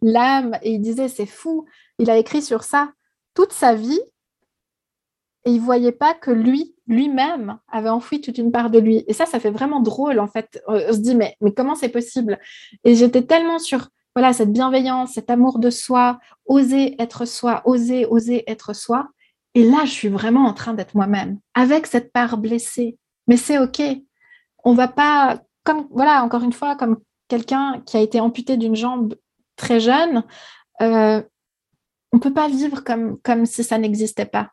l'âme, et il disait, c'est fou, il a écrit sur ça toute sa vie, et il voyait pas que lui, lui-même, avait enfoui toute une part de lui. Et ça, ça fait vraiment drôle, en fait. On se dit, mais, comment c'est possible? Et j'étais tellement sur voilà, cette bienveillance, cet amour de soi, oser être soi, oser, oser être soi. Et là, je suis vraiment en train d'être moi-même, avec cette part blessée. Mais c'est OK. On va pas, comme, voilà, encore une fois, comme quelqu'un qui a été amputé d'une jambe très jeune, euh, on peut pas vivre comme si ça n'existait pas.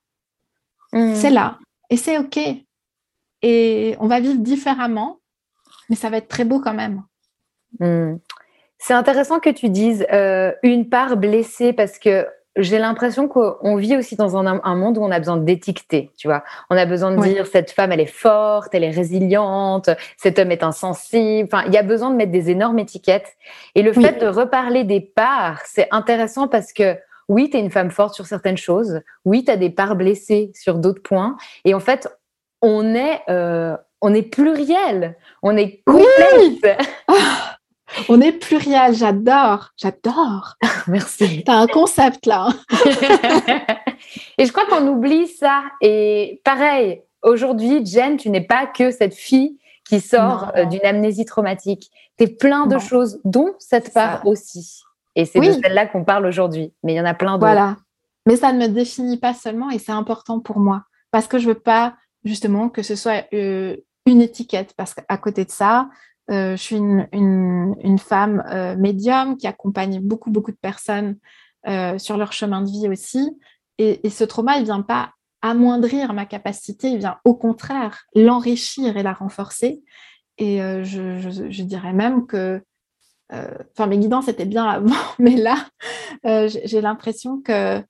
C'est mm. là. Et c'est OK. Et on va vivre différemment, mais ça va être très beau quand même. Mm. C'est intéressant que tu dises euh, une part blessée parce que j'ai l'impression qu'on vit aussi dans un, monde où on a besoin d'étiqueter, tu vois. On a besoin de dire cette femme, elle est forte, elle est résiliente, cet homme est insensible. Enfin, il y a besoin de mettre des énormes étiquettes. Et le fait de reparler des parts, c'est intéressant parce que oui, tu es une femme forte sur certaines choses. Oui, tu as des parts blessées sur d'autres points. Et en fait, on est, euh, on est pluriel. On est complexe. Ah, on est pluriel. J'adore. J'adore. Merci. Tu as un concept là. et je crois qu'on oublie ça. Et pareil, aujourd'hui, Jen, tu n'es pas que cette fille qui sort euh, d'une amnésie traumatique. Tu es plein de choses, dont cette part aussi. Et c'est de celle-là qu'on parle aujourd'hui. Mais il y en a plein d'autres. Voilà. Mais ça ne me définit pas seulement et c'est important pour moi. Parce que je ne veux pas, justement, que ce soit euh, une étiquette. Parce qu'à côté de ça, euh, je suis une, une, femme euh, médium qui accompagne beaucoup, beaucoup de personnes sur leur chemin de vie aussi. Et, ce trauma, il ne vient pas amoindrir ma capacité, il vient au contraire l'enrichir et la renforcer. Et je, je, dirais même que enfin, mes guidances étaient bien avant, mais là, euh, j'ai l'impression que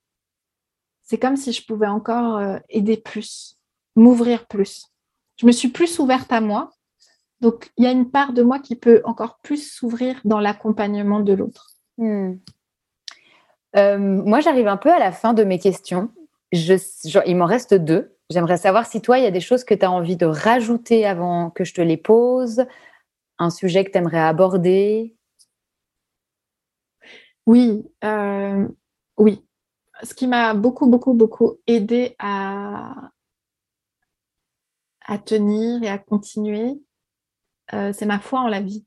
c'est comme si je pouvais encore euh, aider plus, m'ouvrir plus. Je me suis plus ouverte à moi. Donc, il y a une part de moi qui peut encore plus s'ouvrir dans l'accompagnement de l'autre. Hmm. moi, j'arrive un peu à la fin de mes questions. il m'en reste deux. J'aimerais savoir si toi, il y a des choses que tu as envie de rajouter avant que je te les pose, un sujet que tu aimerais aborder. Oui, euh, oui. Ce qui m'a beaucoup, beaucoup, beaucoup aidé à, tenir et à continuer, euh, c'est ma foi en la vie.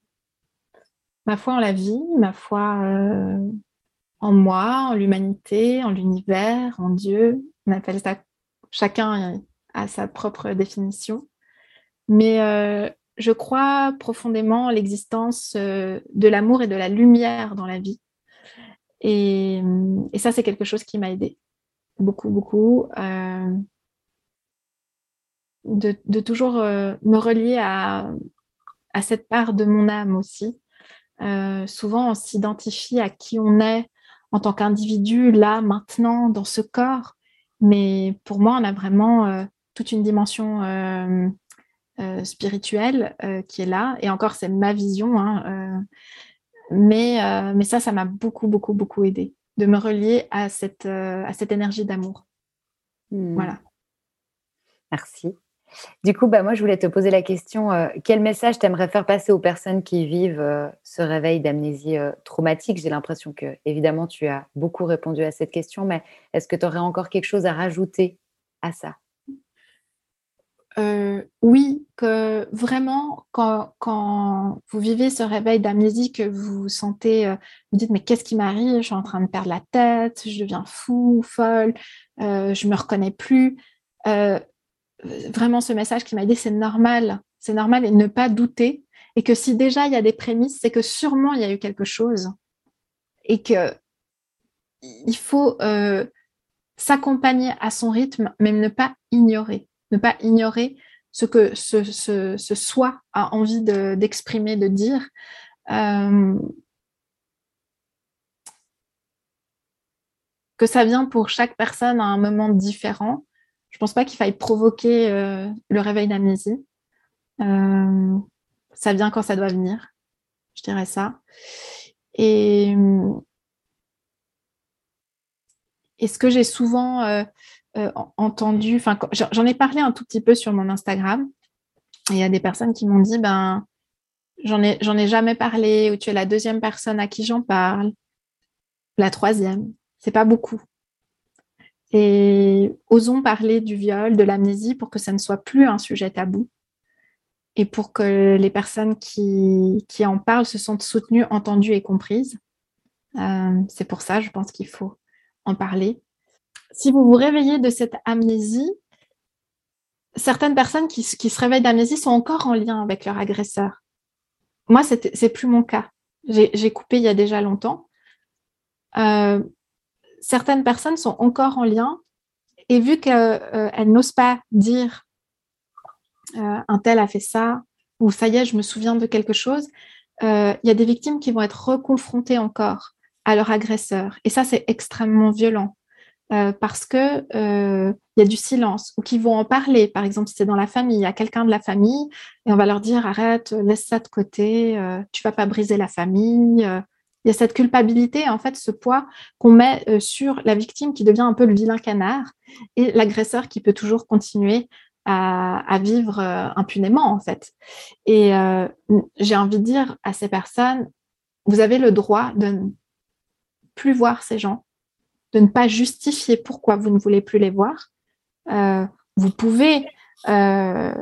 Ma foi en la vie, ma foi euh, en moi, en l'humanité, en l'univers, en Dieu. On appelle ça, chacun a sa propre définition. Mais je crois profondément en l'existence de l'amour et de la lumière dans la vie. Et, ça, c'est quelque chose qui m'a aidé beaucoup, beaucoup. Euh, de, toujours euh, me relier à, cette part de mon âme aussi. Euh, souvent, on s'identifie à qui on est en tant qu'individu, là, maintenant, dans ce corps. Mais pour moi, on a vraiment toute une dimension spirituelle qui est là. Et encore, c'est ma vision. Hein, mais, euh, mais ça, ça m'a beaucoup, beaucoup, beaucoup aidé de me relier à cette, euh, à cette énergie d'amour. Hmm. Voilà. Merci. Du coup, bah, moi, je voulais te poser la question, euh, quel message t'aimerais faire passer aux personnes qui vivent ce réveil d'amnésie traumatique? J'ai l'impression que, évidemment, tu as beaucoup répondu à cette question, mais est-ce que tu aurais encore quelque chose à rajouter à ça? Euh, oui, que vraiment, quand, vous vivez ce réveil d'amnésie, que vous vous sentez, euh, vous dites, mais qu'est-ce qui m'arrive? Je suis en train de perdre la tête, je deviens fou, folle, euh, je me reconnais plus. vraiment, ce message qui m'a dit, c'est normal, c'est normal et ne pas douter. Et que si déjà il y a des prémices, c'est que sûrement il y a eu quelque chose. Et que il faut s'accompagner à son rythme, mais ne pas ignorer ne pas ignorer ce que ce, soi a envie d'exprimer, de, dire. Euh, que ça vient pour chaque personne à un moment différent. Je ne pense pas qu'il faille provoquer euh, le réveil d'amnésie. Euh, ça vient quand ça doit venir, je dirais ça. Et, et ce que j'ai souvent euh, entendu, enfin, j'en ai parlé un tout petit peu sur mon Instagram. il y a des personnes qui m'ont dit, ben, j'en ai, ai jamais parlé, ou tu es la deuxième personne à qui j'en parle, la troisième. C'est pas beaucoup. Et osons parler du viol, de l'amnésie pour que ça ne soit plus un sujet tabou et pour que les personnes qui, qui en parlent se sentent soutenues, entendues et comprises. Euh, c'est pour ça, je pense qu'il faut en parler si vous vous réveillez de cette amnésie, certaines personnes qui, se réveillent d'amnésie sont encore en lien avec leur agresseur. Moi, c'est plus mon cas. J'ai coupé il y a déjà longtemps. Euh, certaines personnes sont encore en lien et vu qu'elles euh, n'osent pas dire euh, un tel a fait ça ou ça y est, je me souviens de quelque chose, il y a des victimes qui vont être reconfrontées encore à leur agresseur. Et ça, c'est extrêmement violent. Euh, parce que il y a du silence ou qu'ils vont en parler. Par exemple, si c'est dans la famille, il y a quelqu'un de la famille et on va leur dire arrête, laisse ça de côté, tu vas pas briser la famille. Il y a cette culpabilité, en fait, ce poids qu'on met sur la victime qui devient un peu le vilain canard et l'agresseur qui peut toujours continuer à, vivre impunément, en fait. Et j'ai envie de dire à ces personnes, vous avez le droit de ne plus voir ces gens, de ne pas justifier pourquoi vous ne voulez plus les voir. Euh, vous pouvez euh,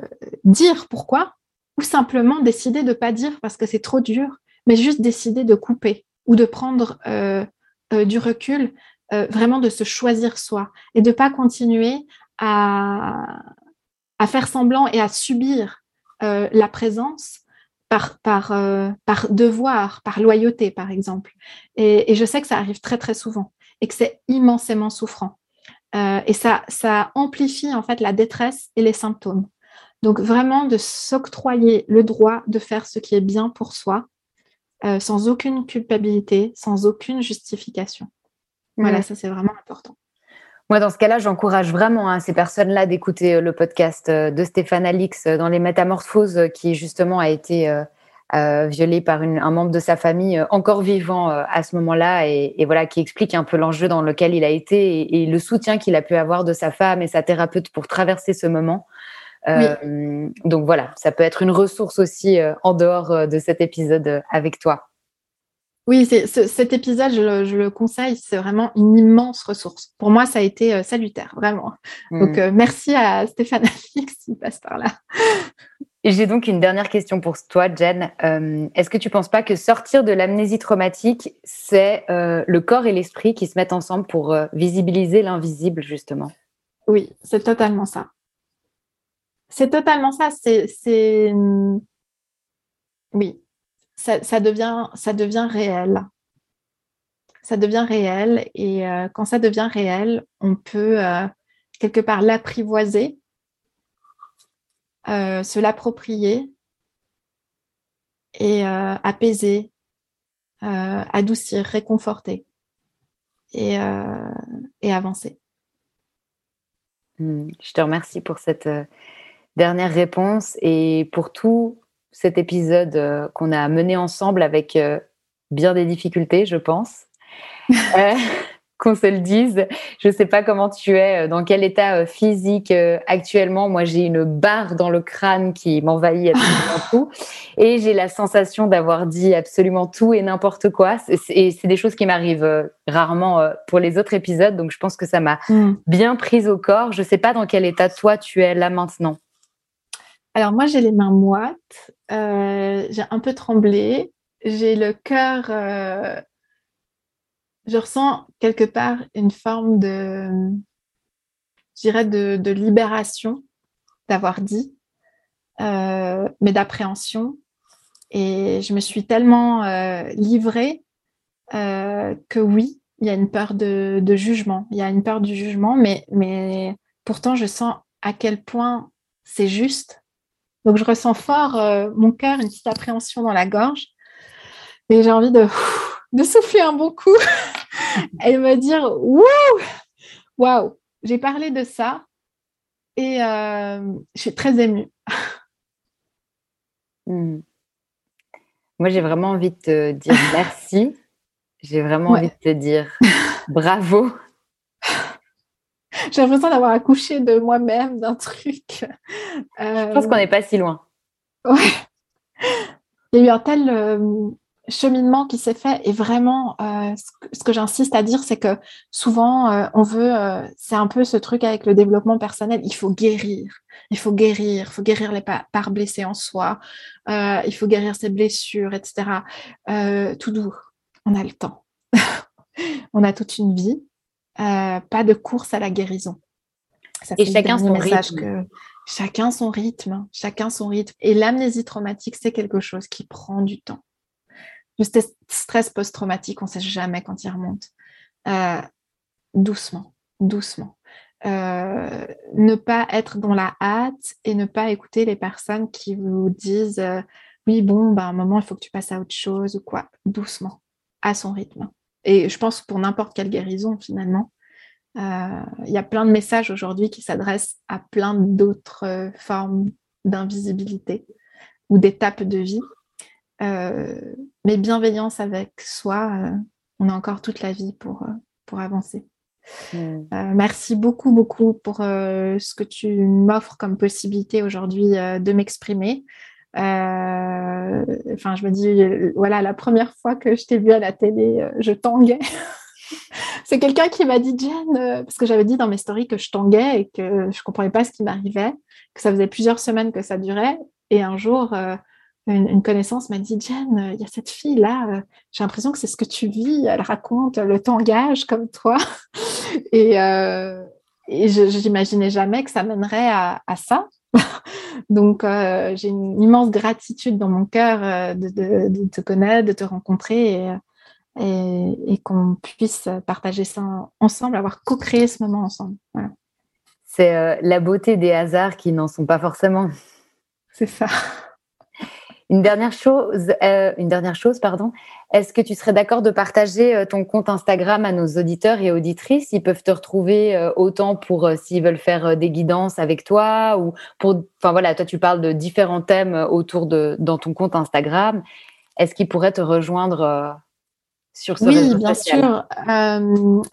dire pourquoi ou simplement décider de ne pas dire parce que c'est trop dur, mais juste décider de couper ou de prendre euh, du recul, vraiment de se choisir soi et de ne pas continuer à, à, faire semblant et à subir la présence par, par, par devoir, par loyauté, par exemple. Et, et, je sais que ça arrive très, très souvent et que c'est immensément souffrant. Euh, et ça, ça amplifie en fait la détresse et les symptômes. Donc vraiment de s'octroyer le droit de faire ce qui est bien pour soi, euh, sans aucune culpabilité, sans aucune justification. Voilà, ça c'est vraiment important. Moi, dans ce cas-là, j'encourage vraiment hein, ces personnes-là d'écouter euh, le podcast de Stéphane Alix dans les Métamorphoses, qui justement a été euh, violé par un membre de sa famille euh, encore vivant euh, à ce moment-là et, voilà qui explique un peu l'enjeu dans lequel il a été et, le soutien qu'il a pu avoir de sa femme et sa thérapeute pour traverser ce moment. Donc voilà, ça peut être une ressource aussi en dehors de cet épisode avec toi. Oui, cet épisode, je le, conseille, c'est vraiment une immense ressource. Pour moi, ça a été salutaire, vraiment. Donc, hmm. merci à Stéphane Alix qui passe par là. J'ai donc une dernière question pour toi, Jen. Euh, est-ce que tu ne penses pas que sortir de l'amnésie traumatique, c'est euh, le corps et l'esprit qui se mettent ensemble pour euh, visibiliser l'invisible, justement? Oui, c'est totalement ça. C'est totalement ça. C'est, oui, ça, devient, ça devient réel. Ça devient réel et quand ça devient réel, on peut quelque part l'apprivoiser euh, se l'approprier et euh, apaiser, euh, adoucir, réconforter et, avancer. Hmm, je te remercie pour cette dernière réponse et pour tout cet épisode qu'on a mené ensemble avec bien des difficultés, je pense. qu'on se le dise. Je ne sais pas comment tu es, euh, dans quel état euh, physique euh, actuellement. Moi, j'ai une barre dans le crâne qui m'envahit absolument tout. Et j'ai la sensation d'avoir dit absolument tout et n'importe quoi. Et c'est des choses qui m'arrivent rarement pour les autres épisodes. Donc, je pense que ça m'a mm. bien prise au corps. Je ne sais pas dans quel état toi, tu es là maintenant. Alors, moi, j'ai les mains moites. j'ai un peu tremblé. J'ai le cœur je ressens quelque part une forme de, je de, libération d'avoir dit, euh, mais d'appréhension. Et je me suis tellement euh, livrée euh, que oui, il y a une peur de, jugement. Il y a une peur du jugement, mais, mais pourtant, je sens à quel point c'est juste. Donc, je ressens fort mon cœur, une petite appréhension dans la gorge. Et j'ai envie de, de souffler un bon coup elle me dire Waouh, waouh, j'ai parlé de ça et euh, je suis très émue. Hmm. Moi, j'ai vraiment envie de te dire merci. J'ai vraiment envie de te dire bravo. J'ai l'impression d'avoir accouché de moi-même, d'un truc. Je pense qu'on n'est pas si loin. Ouais. Il y a eu un tel, euh, cheminement qui s'est fait et vraiment euh, ce que, j'insiste à dire c'est que souvent euh, on veut euh, c'est un peu ce truc avec le développement personnel il faut guérir. Il faut guérir. Il faut guérir les parts blessées en soi. Il faut guérir ses blessures etc tout doux. On a le temps. On a toute une vie. Pas de course à la guérison. Et chacun son rythme. que chacun son rythme chacun son rythme. Et l'amnésie traumatique c'est quelque chose qui prend du temps le stress post-traumatique, on ne sait jamais quand il remonte. Euh, doucement, doucement. Euh, ne pas être dans la hâte et ne pas écouter les personnes qui vous disent euh, oui, bon, bah, à un moment, il faut que tu passes à autre chose ou quoi. Doucement, à son rythme. et je pense pour n'importe quelle guérison finalement. Il y a plein de messages aujourd'hui qui s'adressent à plein d'autres formes d'invisibilité ou d'étapes de vie. Mais bienveillance avec soi, on a encore toute la vie pour, pour avancer. Mm. merci beaucoup, beaucoup pour ce que tu m'offres comme possibilité aujourd'hui de m'exprimer. Euh, enfin, je me dis, euh, voilà, la première fois que je t'ai vu à la télé, euh, je tanguais. c'est quelqu'un qui m'a dit, Jen, parce que j'avais dit dans mes stories que je tanguais et que je comprenais pas ce qui m'arrivait, que ça faisait plusieurs semaines que ça durait. Et un jour, une, connaissance m'a dit, Jen, il y a cette fille-là, j'ai l'impression que c'est ce que tu vis. Elle raconte le tangage comme toi. et, et je n'imaginais jamais que ça mènerait à, à ça. Donc, euh, j'ai une immense gratitude dans mon cœur euh, de, te connaître, de te rencontrer et, qu'on puisse partager ça ensemble, avoir co-créé ce moment ensemble. C'est euh, la beauté des hasards qui n'en sont pas forcément. C'est ça. Une dernière chose, euh, une dernière chose, pardon. Est-ce que tu serais d'accord de partager euh, ton compte Instagram à nos auditeurs et auditrices? Ils peuvent te retrouver euh, autant pour s'ils veulent faire des guidances avec toi ou pour. Enfin voilà, toi tu parles de différents thèmes autour de dans ton compte Instagram. Est-ce qu'ils pourraient te rejoindre sur ce oui, bien sûr.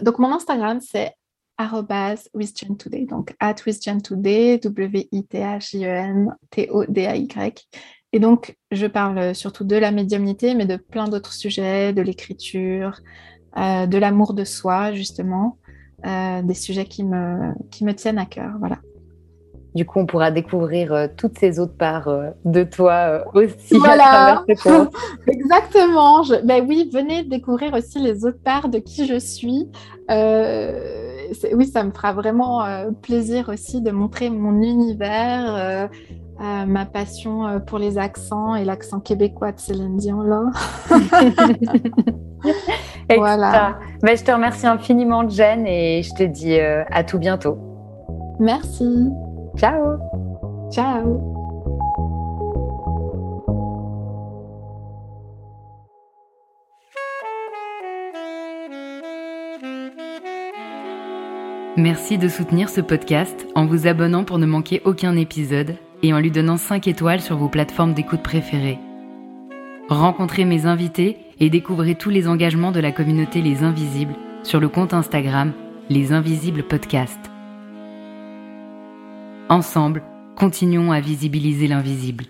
donc mon Instagram c'est today donc at today W-I-T-H-I-E-N-T-O-D-A-Y. Et donc, je parle surtout de la médiumnité, mais de plein d'autres sujets, de l'écriture, euh, de l'amour de soi, justement, euh, des sujets qui me, qui me tiennent à cœur. Voilà. Du coup, on pourra découvrir euh, toutes ces autres parts de toi aussi. Voilà, exactement. Ben oui, venez découvrir aussi les autres parts de qui je suis. Oui, ça me fera vraiment plaisir aussi de montrer mon univers ma passion euh, pour les accents et l'accent québécois de Céline Dion là. voilà. Mais je te remercie infiniment Jen et je te dis euh, à tout bientôt. Merci. Ciao. Ciao. Merci de soutenir ce podcast en vous abonnant pour ne manquer aucun épisode et en lui donnant 5 étoiles sur vos plateformes d'écoute préférées. Rencontrez mes invités et découvrez tous les engagements de la communauté Les Invisibles sur le compte Instagram Les Invisibles Podcast. Ensemble, continuons à visibiliser l'invisible.